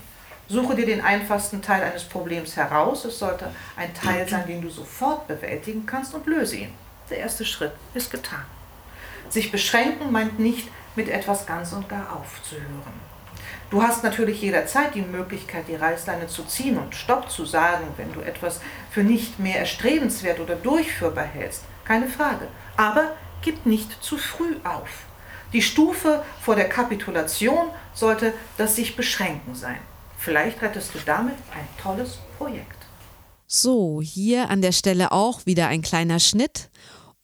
Suche dir den einfachsten Teil eines Problems heraus. Es sollte ein Teil sein, den du sofort bewältigen kannst und löse ihn. Der erste Schritt ist getan. Sich beschränken meint nicht, mit etwas ganz und gar aufzuhören. Du hast natürlich jederzeit die Möglichkeit, die Reißleine zu ziehen und Stopp zu sagen, wenn du etwas für nicht mehr erstrebenswert oder durchführbar hältst. Keine Frage. Aber gib nicht zu früh auf. Die Stufe vor der Kapitulation sollte das sich beschränken sein. Vielleicht rettest du damit ein tolles Projekt. So, hier an der Stelle auch wieder ein kleiner Schnitt.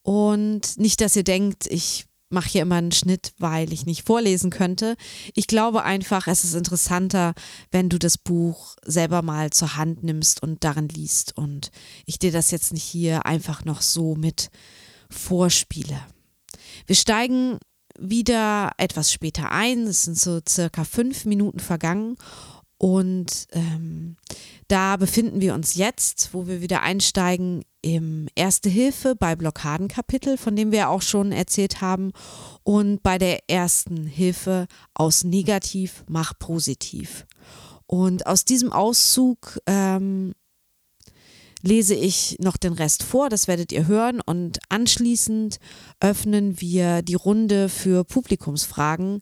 Und nicht, dass ihr denkt, ich mache hier immer einen Schnitt, weil ich nicht vorlesen könnte. Ich glaube einfach, es ist interessanter, wenn du das Buch selber mal zur Hand nimmst und darin liest und ich dir das jetzt nicht hier einfach noch so mit vorspiele. Wir steigen wieder etwas später ein. Es sind so circa fünf Minuten vergangen und ähm, da befinden wir uns jetzt, wo wir wieder einsteigen im Erste Hilfe bei Blockadenkapitel, von dem wir auch schon erzählt haben, und bei der ersten Hilfe aus negativ mach positiv. Und aus diesem Auszug ähm, lese ich noch den Rest vor, das werdet ihr hören. Und anschließend öffnen wir die Runde für Publikumsfragen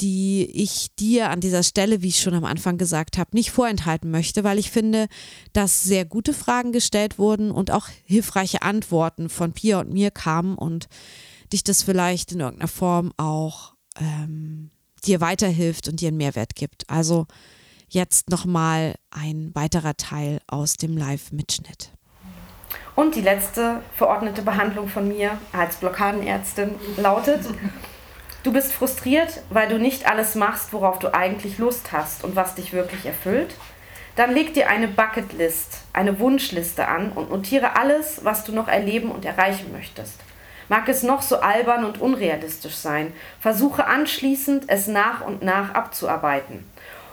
die ich dir an dieser Stelle, wie ich schon am Anfang gesagt habe, nicht vorenthalten möchte, weil ich finde, dass sehr gute Fragen gestellt wurden und auch hilfreiche Antworten von Pia und mir kamen und dich das vielleicht in irgendeiner Form auch ähm, dir weiterhilft und dir einen Mehrwert gibt. Also jetzt nochmal ein weiterer Teil aus dem Live-Mitschnitt. Und die letzte verordnete Behandlung von mir als Blockadenärztin lautet, Du bist frustriert, weil du nicht alles machst, worauf du eigentlich Lust hast und was dich wirklich erfüllt? Dann leg dir eine Bucketlist, eine Wunschliste an und notiere alles, was du noch erleben und erreichen möchtest. Mag es noch so albern und unrealistisch sein, versuche anschließend, es nach und nach abzuarbeiten.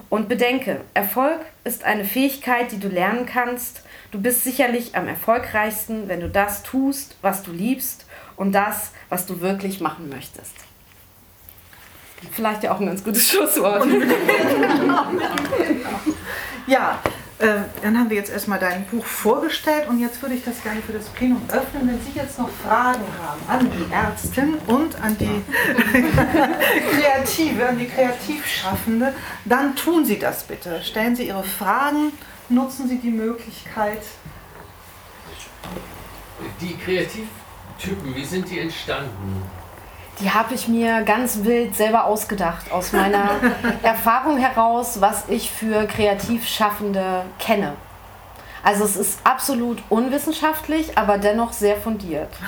Und bedenke, Erfolg ist eine Fähigkeit, die du lernen kannst. Du bist sicherlich am erfolgreichsten, wenn du das tust, was du liebst und das, was du wirklich machen möchtest. Vielleicht ja auch ein ganz gutes Schlusswort. ja, äh, dann haben wir jetzt erstmal dein Buch vorgestellt und jetzt würde ich das gerne für das Plenum öffnen. Wenn Sie jetzt noch Fragen haben an die Ärztin und an die Kreative, an die Kreativschaffende, dann tun Sie das bitte. Stellen Sie Ihre Fragen, nutzen Sie die Möglichkeit. Die Kreativtypen, wie sind die entstanden? Die habe ich mir ganz wild selber ausgedacht, aus meiner Erfahrung heraus, was ich für Kreativschaffende kenne. Also es ist absolut unwissenschaftlich, aber dennoch sehr fundiert.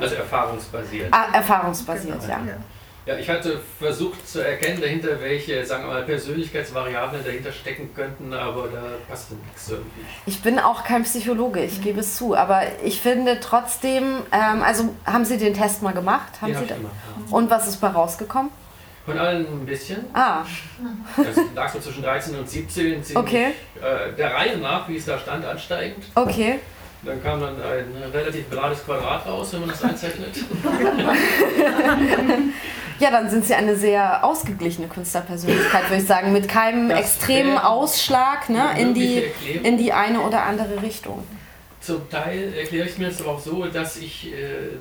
Also erfahrungsbasiert. Ah, erfahrungsbasiert, ja. Ja, ich hatte versucht zu erkennen dahinter, welche, sagen wir mal, Persönlichkeitsvariablen dahinter stecken könnten, aber da passte nichts irgendwie. Ich bin auch kein Psychologe, ich gebe es zu, aber ich finde trotzdem, ähm, also haben Sie den Test mal gemacht? Haben den Sie hab ich gemacht, ja. Und was ist bei rausgekommen? Von allen ein bisschen. Ah, Das lag so zwischen 13 und 17, ziemlich Okay. äh, der Reihe nach, wie es da stand, ansteigend. okay. Dann kam dann ein relativ gerades Quadrat raus, wenn man das einzeichnet. Ja, dann sind Sie eine sehr ausgeglichene Künstlerpersönlichkeit, würde ich sagen, mit keinem Das extremen Ausschlag ne, in, die, Erklärung. in die eine oder andere Richtung. Zum Teil erkläre ich mir das aber auch so, dass ich äh,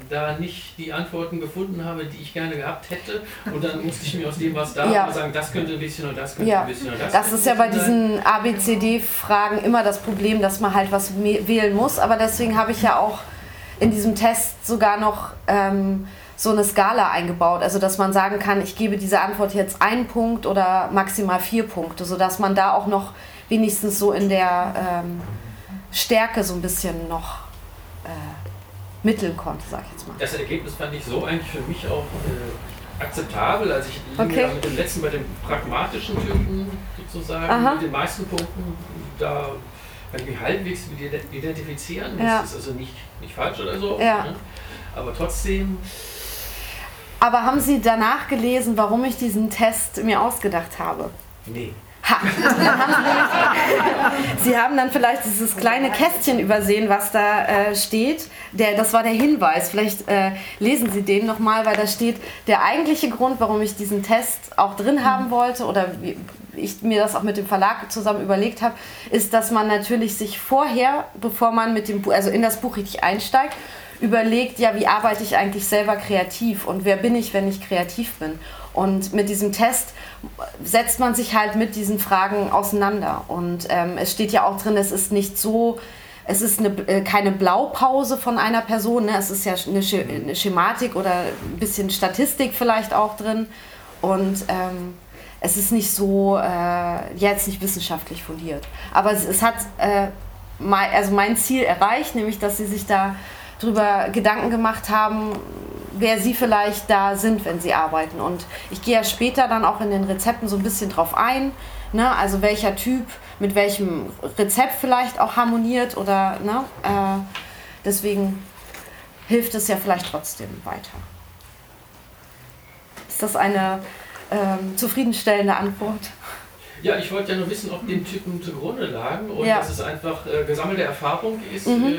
da nicht die Antworten gefunden habe, die ich gerne gehabt hätte. Und dann musste ich mir aus dem, was da Ja. war, sagen, das könnte ein bisschen und das könnte Ja, ein bisschen und das das ist ja bei diesen ABCD-Fragen immer das Problem, dass man halt was wählen muss. Aber deswegen habe ich ja auch in diesem Test sogar noch ähm, so eine Skala eingebaut. Also, dass man sagen kann, ich gebe dieser Antwort jetzt einen Punkt oder maximal vier Punkte, sodass man da auch noch wenigstens so in der ähm, Stärke so ein bisschen noch äh, mitteln konnte, sag ich jetzt mal. Das Ergebnis fand ich so eigentlich für mich auch äh, akzeptabel. Also ich Okay. mit dem letzten, bei dem pragmatischen Typen sozusagen, Aha. mit den meisten Punkten, da kann ich mich halbwegs identifizieren. Das Ja. ist also nicht, nicht falsch oder so. Ja. Ne? Aber trotzdem, Aber haben Sie danach gelesen, warum ich diesen Test mir ausgedacht habe? nee. Ha! Haben Sie, haben dann vielleicht dieses kleine Kästchen übersehen, was da äh, steht. Der, das war der Hinweis. Vielleicht äh, lesen Sie den nochmal, weil da steht, der eigentliche Grund, warum ich diesen Test auch drin haben wollte oder wie ich mir das auch mit dem Verlag zusammen überlegt habe, ist, dass man natürlich sich vorher, bevor man mit dem Buch, also in das Buch richtig einsteigt, überlegt, ja, wie arbeite ich eigentlich selber kreativ und wer bin ich, wenn ich kreativ bin. Und mit diesem Test setzt man sich halt mit diesen Fragen auseinander. Und ähm, es steht ja auch drin, es ist nicht so, es ist eine, äh, keine Blaupause von einer Person, ne? es ist ja eine, Sch eine Schematik oder ein bisschen Statistik vielleicht auch drin. Und ähm, es ist nicht so, äh, jetzt nicht wissenschaftlich fundiert. Aber es, es hat äh, mein, also mein Ziel erreicht, nämlich dass sie sich da drüber Gedanken gemacht haben, wer sie vielleicht da sind, wenn sie arbeiten. Und ich gehe ja später dann auch in den Rezepten so ein bisschen drauf ein, ne? also welcher Typ mit welchem Rezept vielleicht auch harmoniert oder ne? äh, deswegen hilft es ja vielleicht trotzdem weiter. Ist das eine ähm, zufriedenstellende Antwort? Ja, ich wollte ja nur wissen, ob dem Typen zugrunde lagen und Ja. dass es einfach äh, gesammelte Erfahrung ist. Mhm. Äh,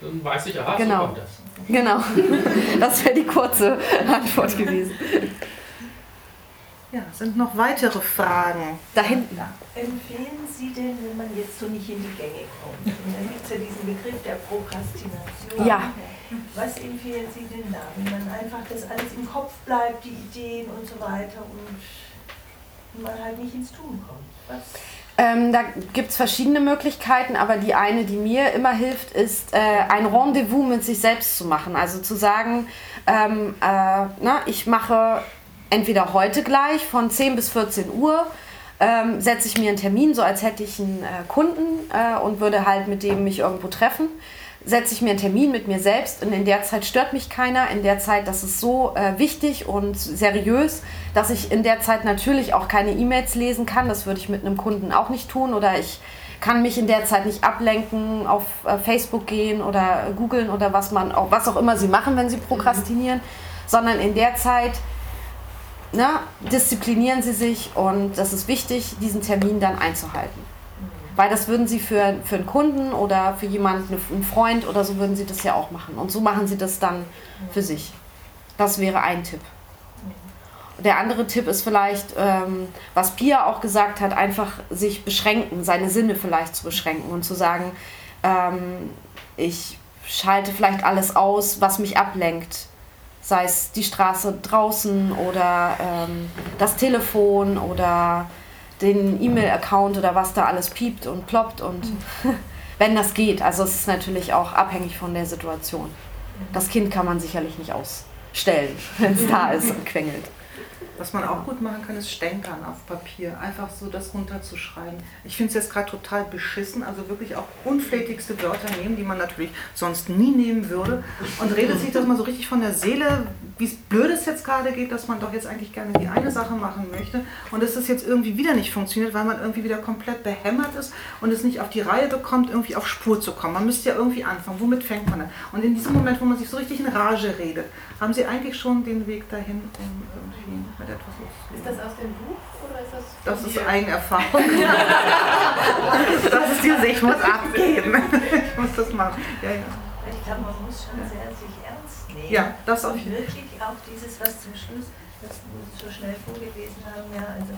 dann weiß ich, aha, Genau. so kommt das. Genau, das wäre die kurze Antwort gewesen. Ja, sind noch weitere Fragen? Da hinten. Empfehlen Sie denn, wenn man jetzt so nicht in die Gänge kommt? Und dann gibt es ja diesen Begriff der Prokrastination. Ja. Was empfehlen Sie denn da, wenn man einfach das alles im Kopf bleibt, die Ideen und so weiter und man halt nicht ins Tun kommt? Was? Ähm, da gibt es verschiedene Möglichkeiten, aber die eine, die mir immer hilft, ist äh, ein Rendezvous mit sich selbst zu machen. Also zu sagen, ähm, äh, na, ich mache entweder heute gleich von 10 bis 14 Uhr, ähm, setze ich mir einen Termin, so als hätte ich einen äh, Kunden äh, und würde halt mit dem mich irgendwo treffen. Setze ich mir einen Termin mit mir selbst und in der Zeit stört mich keiner. In der Zeit, das ist so äh, wichtig und seriös, dass ich in der Zeit natürlich auch keine E-Mails lesen kann. Das würde ich mit einem Kunden auch nicht tun. Oder ich kann mich in der Zeit nicht ablenken, auf äh, Facebook gehen oder googeln oder was man auch, was auch immer sie machen, wenn sie prokrastinieren, sondern in der Zeit ne, disziplinieren sie sich und das ist wichtig, diesen Termin dann einzuhalten. Weil das würden sie für, für einen Kunden oder für jemanden, einen Freund oder so, würden sie das ja auch machen. Und so machen sie das dann für sich. Das wäre ein Tipp. Der andere Tipp ist vielleicht, ähm, was Pia auch gesagt hat, einfach sich beschränken, seine Sinne vielleicht zu beschränken und zu sagen, ähm, ich schalte vielleicht alles aus, was mich ablenkt. Sei es die Straße draußen oder ähm, das Telefon oder den E-Mail-Account oder was da alles piept und ploppt und wenn das geht. Also es ist natürlich auch abhängig von der Situation. Das Kind kann man sicherlich nicht ausstellen, wenn es da ist und quengelt. Was man auch gut machen kann, ist Stänkern auf Papier. Einfach so das runterzuschreiben. Ich finde es jetzt gerade total beschissen. Also wirklich auch unflätigste Wörter nehmen, die man natürlich sonst nie nehmen würde. Und redet sich das mal so richtig von der Seele, wie blöd es jetzt gerade geht, dass man doch jetzt eigentlich gerne die eine Sache machen möchte. Und dass es jetzt irgendwie wieder nicht funktioniert, weil man irgendwie wieder komplett behämmert ist und es nicht auf die Reihe bekommt, irgendwie auf Spur zu kommen. Man müsste ja irgendwie anfangen. Womit fängt man an? Und in diesem Moment, wo man sich so richtig in Rage redet, haben Sie eigentlich schon den Weg dahin, um irgendwie mit etwas Ist loszulegen? das aus dem Buch oder ist das Das ist dir? Eigenerfahrung. das ist diese, ich muss abgeben. Ich muss das machen. Ja, ja. Ich glaube, man muss schon sehr sich ernst nehmen. Ja, das auf Und wirklich auch dieses, was zum Schluss, das wir so schnell vorgelesen haben, ja, also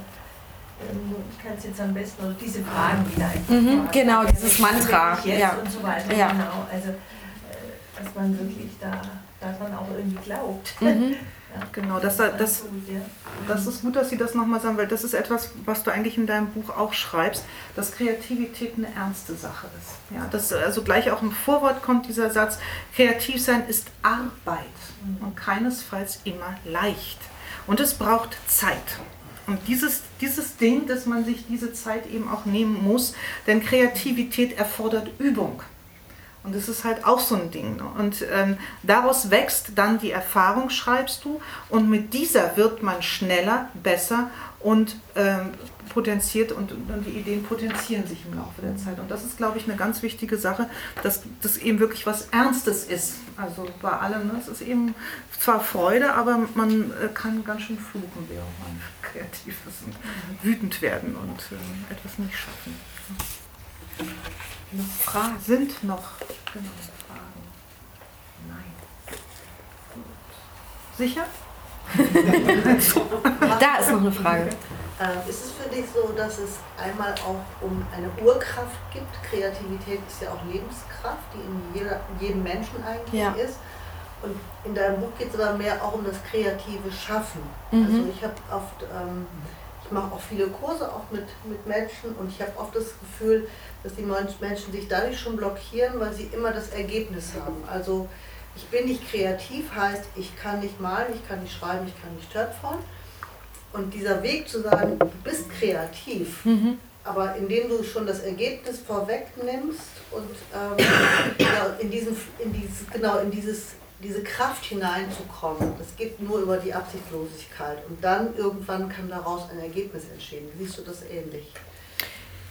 ähm, ich kann es jetzt am besten, oder diese Fragen wieder einfach Mhm, fragen. genau, dieses Mantra, Jetzt ja. und so weiter, Ja. genau. Also, äh, dass man wirklich da daran auch irgendwie glaubt. Mhm. Genau, das, das, das ist gut, dass Sie das nochmal sagen, weil das ist etwas, was du eigentlich in deinem Buch auch schreibst, dass Kreativität eine ernste Sache ist. Ja, dass also gleich auch im Vorwort kommt dieser Satz, kreativ sein ist Arbeit und keinesfalls immer leicht. Und es braucht Zeit. Und dieses, dieses Ding, dass man sich diese Zeit eben auch nehmen muss, denn Kreativität erfordert Übung. Und das ist halt auch so ein Ding. Ne? Und ähm, daraus wächst dann die Erfahrung, schreibst du. Und mit dieser wird man schneller, besser und ähm, potenziert und, und, die Ideen potenzieren sich im Laufe der Zeit. Und das ist, glaube ich, eine ganz wichtige Sache, dass das eben wirklich was Ernstes ist. Also bei allem, ne? es ist eben zwar Freude, aber man äh, kann ganz schön fluchen, während man kreativ ist und wütend werden und äh, etwas nicht schaffen. Noch Fragen? Sind noch genau, Fragen? Nein. Gut. Sicher? da ist noch eine Frage. Äh, ist es für dich so, dass es einmal auch um eine Urkraft gibt? Kreativität ist ja auch Lebenskraft, die in, jeder, in jedem Menschen eigentlich ja. ist. Und in deinem Buch geht es aber mehr auch um das kreative Schaffen. Mhm. Also ich habe oft, ähm, ich mache auch viele Kurse auch mit, mit Menschen und ich habe oft das Gefühl, dass die Menschen sich dadurch schon blockieren, weil sie immer das Ergebnis haben. Also ich bin nicht kreativ heißt, ich kann nicht malen, ich kann nicht schreiben, ich kann nicht töpfern. Und dieser Weg zu sagen, du bist kreativ, mhm. aber indem du schon das Ergebnis vorwegnimmst und ähm, ja, in, diesen, in, dieses, genau, in dieses, diese Kraft hineinzukommen, das geht nur über die Absichtlosigkeit. Und dann irgendwann kann daraus ein Ergebnis entstehen. Siehst du das ähnlich?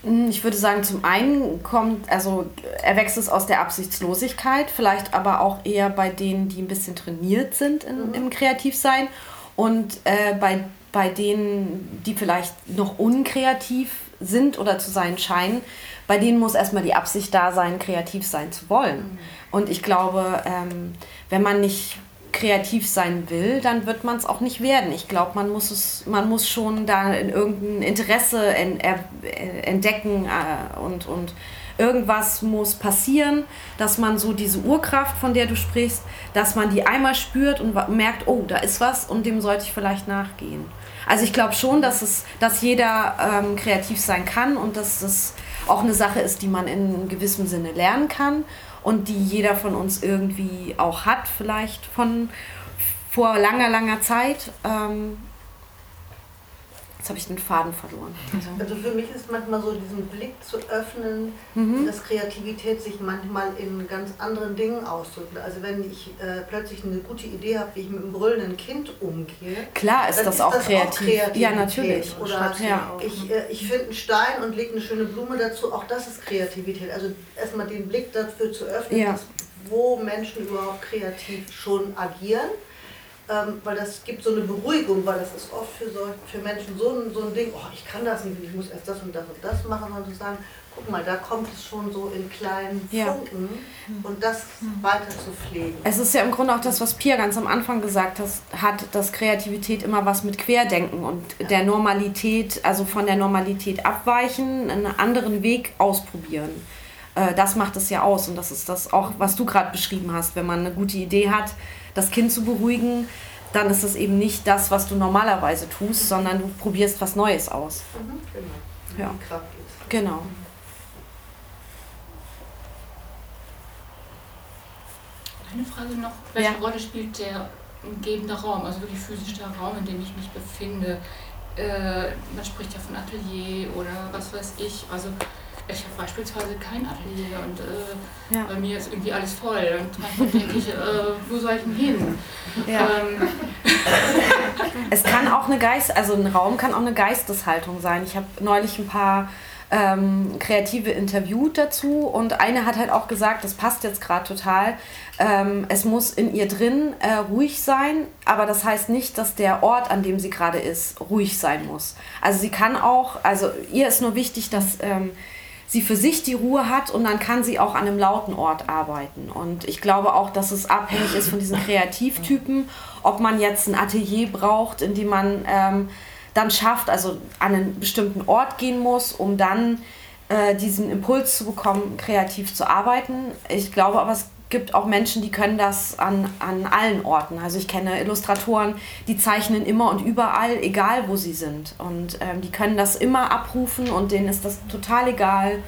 Hm, ich würde sagen, zum einen kommt, also erwächst es aus der Absichtslosigkeit, vielleicht aber auch eher bei denen, die ein bisschen trainiert sind in, mhm. im Kreativsein und äh, bei, bei denen, die vielleicht noch unkreativ sind oder zu sein scheinen, bei denen muss erstmal die Absicht da sein, kreativ sein zu wollen. Mhm. Und ich glaube, ähm, wenn man nicht kreativ sein will, dann wird man es auch nicht werden. Ich glaube, man muss es, man muss schon da in irgendein Interesse en, er, entdecken äh, und, und irgendwas muss passieren, dass man so diese Urkraft, von der du sprichst, dass man die einmal spürt und merkt, oh, da ist was und dem sollte ich vielleicht nachgehen. Also ich glaube schon, dass es, dass jeder ähm, kreativ sein kann und dass es auch eine Sache ist, die man in gewissem Sinne lernen kann und die jeder von uns irgendwie auch hat, vielleicht von vor langer, langer Zeit. Ähm, Jetzt habe ich den Faden verloren. Also, also für mich ist manchmal so diesen Blick zu öffnen, mhm. dass Kreativität sich manchmal in ganz anderen Dingen ausdrückt. Also wenn ich äh, plötzlich eine gute Idee habe, wie ich mit einem brüllenden Kind umgehe. Klar ist das, ist auch, das kreativ. auch Ja, natürlich. Oder ja. ich, äh, ich finde einen Stein und lege eine schöne Blume dazu, auch das ist Kreativität. Also erstmal den Blick dafür zu öffnen, ja. dass, wo Menschen überhaupt kreativ schon agieren ähm, weil das gibt so eine Beruhigung, weil das ist oft für, so, für Menschen so ein, so ein Ding, oh, ich kann das nicht, ich muss erst das und das und das machen, sondern zu sagen, guck mal, da kommt es schon so in kleinen ja. Funken und das weiter zu pflegen. Es ist ja im Grunde auch das, was Pia ganz am Anfang gesagt hat, dass Kreativität immer was mit Querdenken und ja. der Normalität, also von der Normalität abweichen, einen anderen Weg ausprobieren äh, das macht es ja aus und das ist das auch, was du gerade beschrieben hast. Wenn man eine gute Idee hat, das Kind zu beruhigen, dann ist es eben nicht das, was du normalerweise tust, sondern du probierst was Neues aus. Mhm, genau. Ja. Genau. Eine Frage noch, welche ja. Rolle spielt der umgebende Raum, also wirklich physisch der Raum, in dem ich mich befinde? Äh, man spricht ja von Atelier oder was weiß ich. Also ich habe beispielsweise kein Atelier und äh, ja. bei mir ist irgendwie alles voll. Und manchmal denke ich, äh, wo soll ich denn hin? Ja. Ähm. es kann auch eine Geist, also ein Raum kann auch eine Geisteshaltung sein. Ich habe neulich ein paar ähm, Kreative interviewt dazu und eine hat halt auch gesagt, das passt jetzt gerade total, ähm, es muss in ihr drin äh, ruhig sein, aber das heißt nicht, dass der Ort, an dem sie gerade ist, ruhig sein muss. Also sie kann auch, also ihr ist nur wichtig, dass ähm, sie für sich die Ruhe hat und dann kann sie auch an einem lauten Ort arbeiten. Und ich glaube auch, dass es abhängig ist von diesen Kreativtypen, ob man jetzt ein Atelier braucht, in dem man ähm, dann schafft, also an einen bestimmten Ort gehen muss, um dann äh, diesen Impuls zu bekommen, kreativ zu arbeiten. Ich glaube aber, es gibt auch Menschen, die können das an, an allen Orten. Also ich kenne Illustratoren, die zeichnen immer und überall, egal wo sie sind. Und ähm, die können das immer abrufen und denen ist das total egal,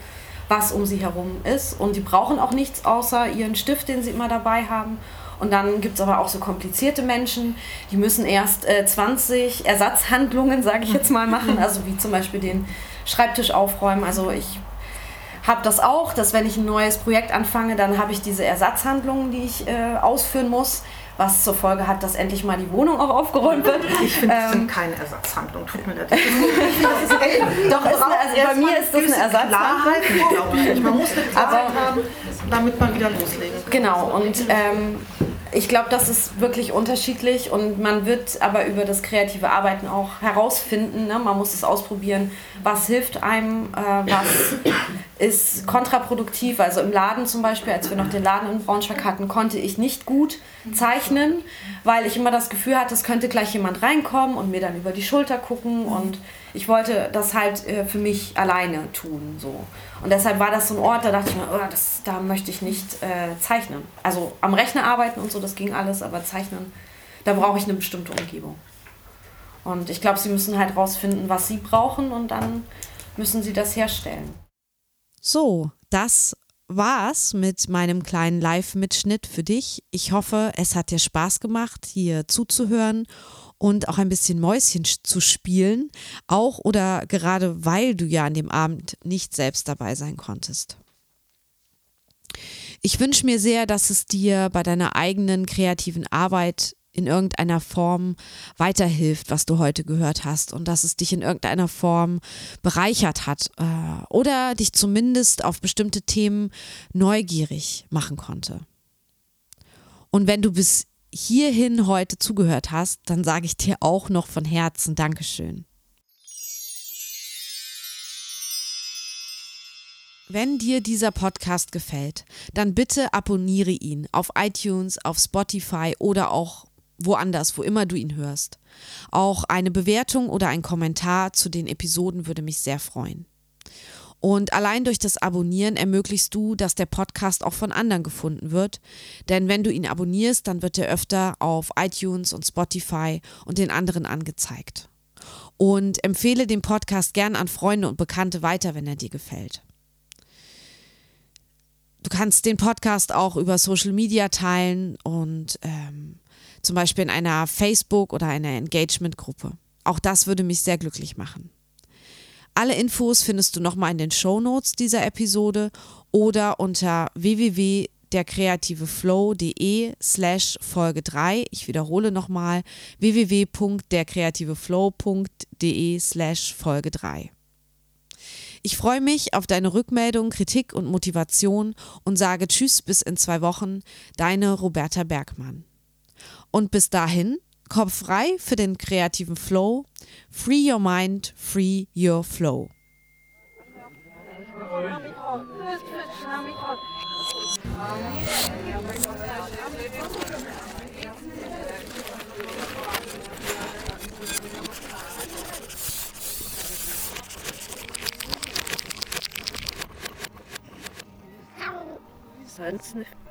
was um sie herum ist. Und die brauchen auch nichts außer ihren Stift, den sie immer dabei haben. Und dann gibt es aber auch so komplizierte Menschen, die müssen erst äh, 20 Ersatzhandlungen, sage ich jetzt mal, machen. Also wie zum Beispiel den Schreibtisch aufräumen. Also ich habe das auch, dass wenn ich ein neues Projekt anfange, dann habe ich diese Ersatzhandlungen, die ich äh, ausführen muss was zur Folge hat, dass endlich mal die Wohnung auch aufgeräumt wird. Ich finde, das ähm, sind keine Ersatzhandlungen. Tut mir leid. Doch, ist eine, also bei mir ist das eine Ersatzhandlung. Man muss eine Klarheit haben, damit man wieder loslegen kann. Genau, und ähm, ich glaube, das ist wirklich unterschiedlich und man wird aber über das kreative Arbeiten auch herausfinden. Ne? Man muss es ausprobieren, was hilft einem, äh, was ist kontraproduktiv. Also im Laden zum Beispiel, als wir noch den Laden in Braunschweig hatten, konnte ich nicht gut zeichnen, weil ich immer das Gefühl hatte, es könnte gleich jemand reinkommen und mir dann über die Schulter gucken und ich wollte das halt äh, für mich alleine tun. So. Und deshalb war das so ein Ort, da dachte ich mir, oh, das, da möchte ich nicht äh, zeichnen. Also am Rechner arbeiten und so, das ging alles, aber zeichnen, da brauche ich eine bestimmte Umgebung. Und ich glaube, sie müssen halt rausfinden, was sie brauchen und dann müssen sie das herstellen. So, das war's mit meinem kleinen Live-Mitschnitt für dich. Ich hoffe, es hat dir Spaß gemacht, hier zuzuhören und auch ein bisschen Mäuschen zu spielen, auch oder gerade weil du ja an dem Abend nicht selbst dabei sein konntest. Ich wünsche mir sehr, dass es dir bei deiner eigenen kreativen Arbeit in irgendeiner Form weiterhilft, was du heute gehört hast und dass es dich in irgendeiner Form bereichert hat äh, oder dich zumindest auf bestimmte Themen neugierig machen konnte. Und wenn du bis hierhin heute zugehört hast, dann sage ich dir auch noch von Herzen Dankeschön. Wenn dir dieser Podcast gefällt, dann bitte abonniere ihn auf iTunes, auf Spotify oder auch woanders, wo immer du ihn hörst. Auch eine Bewertung oder ein Kommentar zu den Episoden würde mich sehr freuen. Und allein durch das Abonnieren ermöglichst du, dass der Podcast auch von anderen gefunden wird. Denn wenn du ihn abonnierst, dann wird er öfter auf iTunes und Spotify und den anderen angezeigt. Und empfehle den Podcast gern an Freunde und Bekannte weiter, wenn er dir gefällt. Du kannst den Podcast auch über Social Media teilen und ähm, zum Beispiel in einer Facebook- oder einer Engagement-Gruppe. Auch das würde mich sehr glücklich machen. Alle Infos findest du nochmal in den Show Notes dieser Episode oder unter www.derkreativeflow.de slash Folge 3. Ich wiederhole nochmal www.derkreativeflow.de slash Folge 3. Ich freue mich auf deine Rückmeldung, Kritik und Motivation und sage Tschüss bis in zwei Wochen, deine Roberta Bergmann. Und bis dahin, Kopf frei für den kreativen Flow. Free your mind, free your flow. Sonst nicht.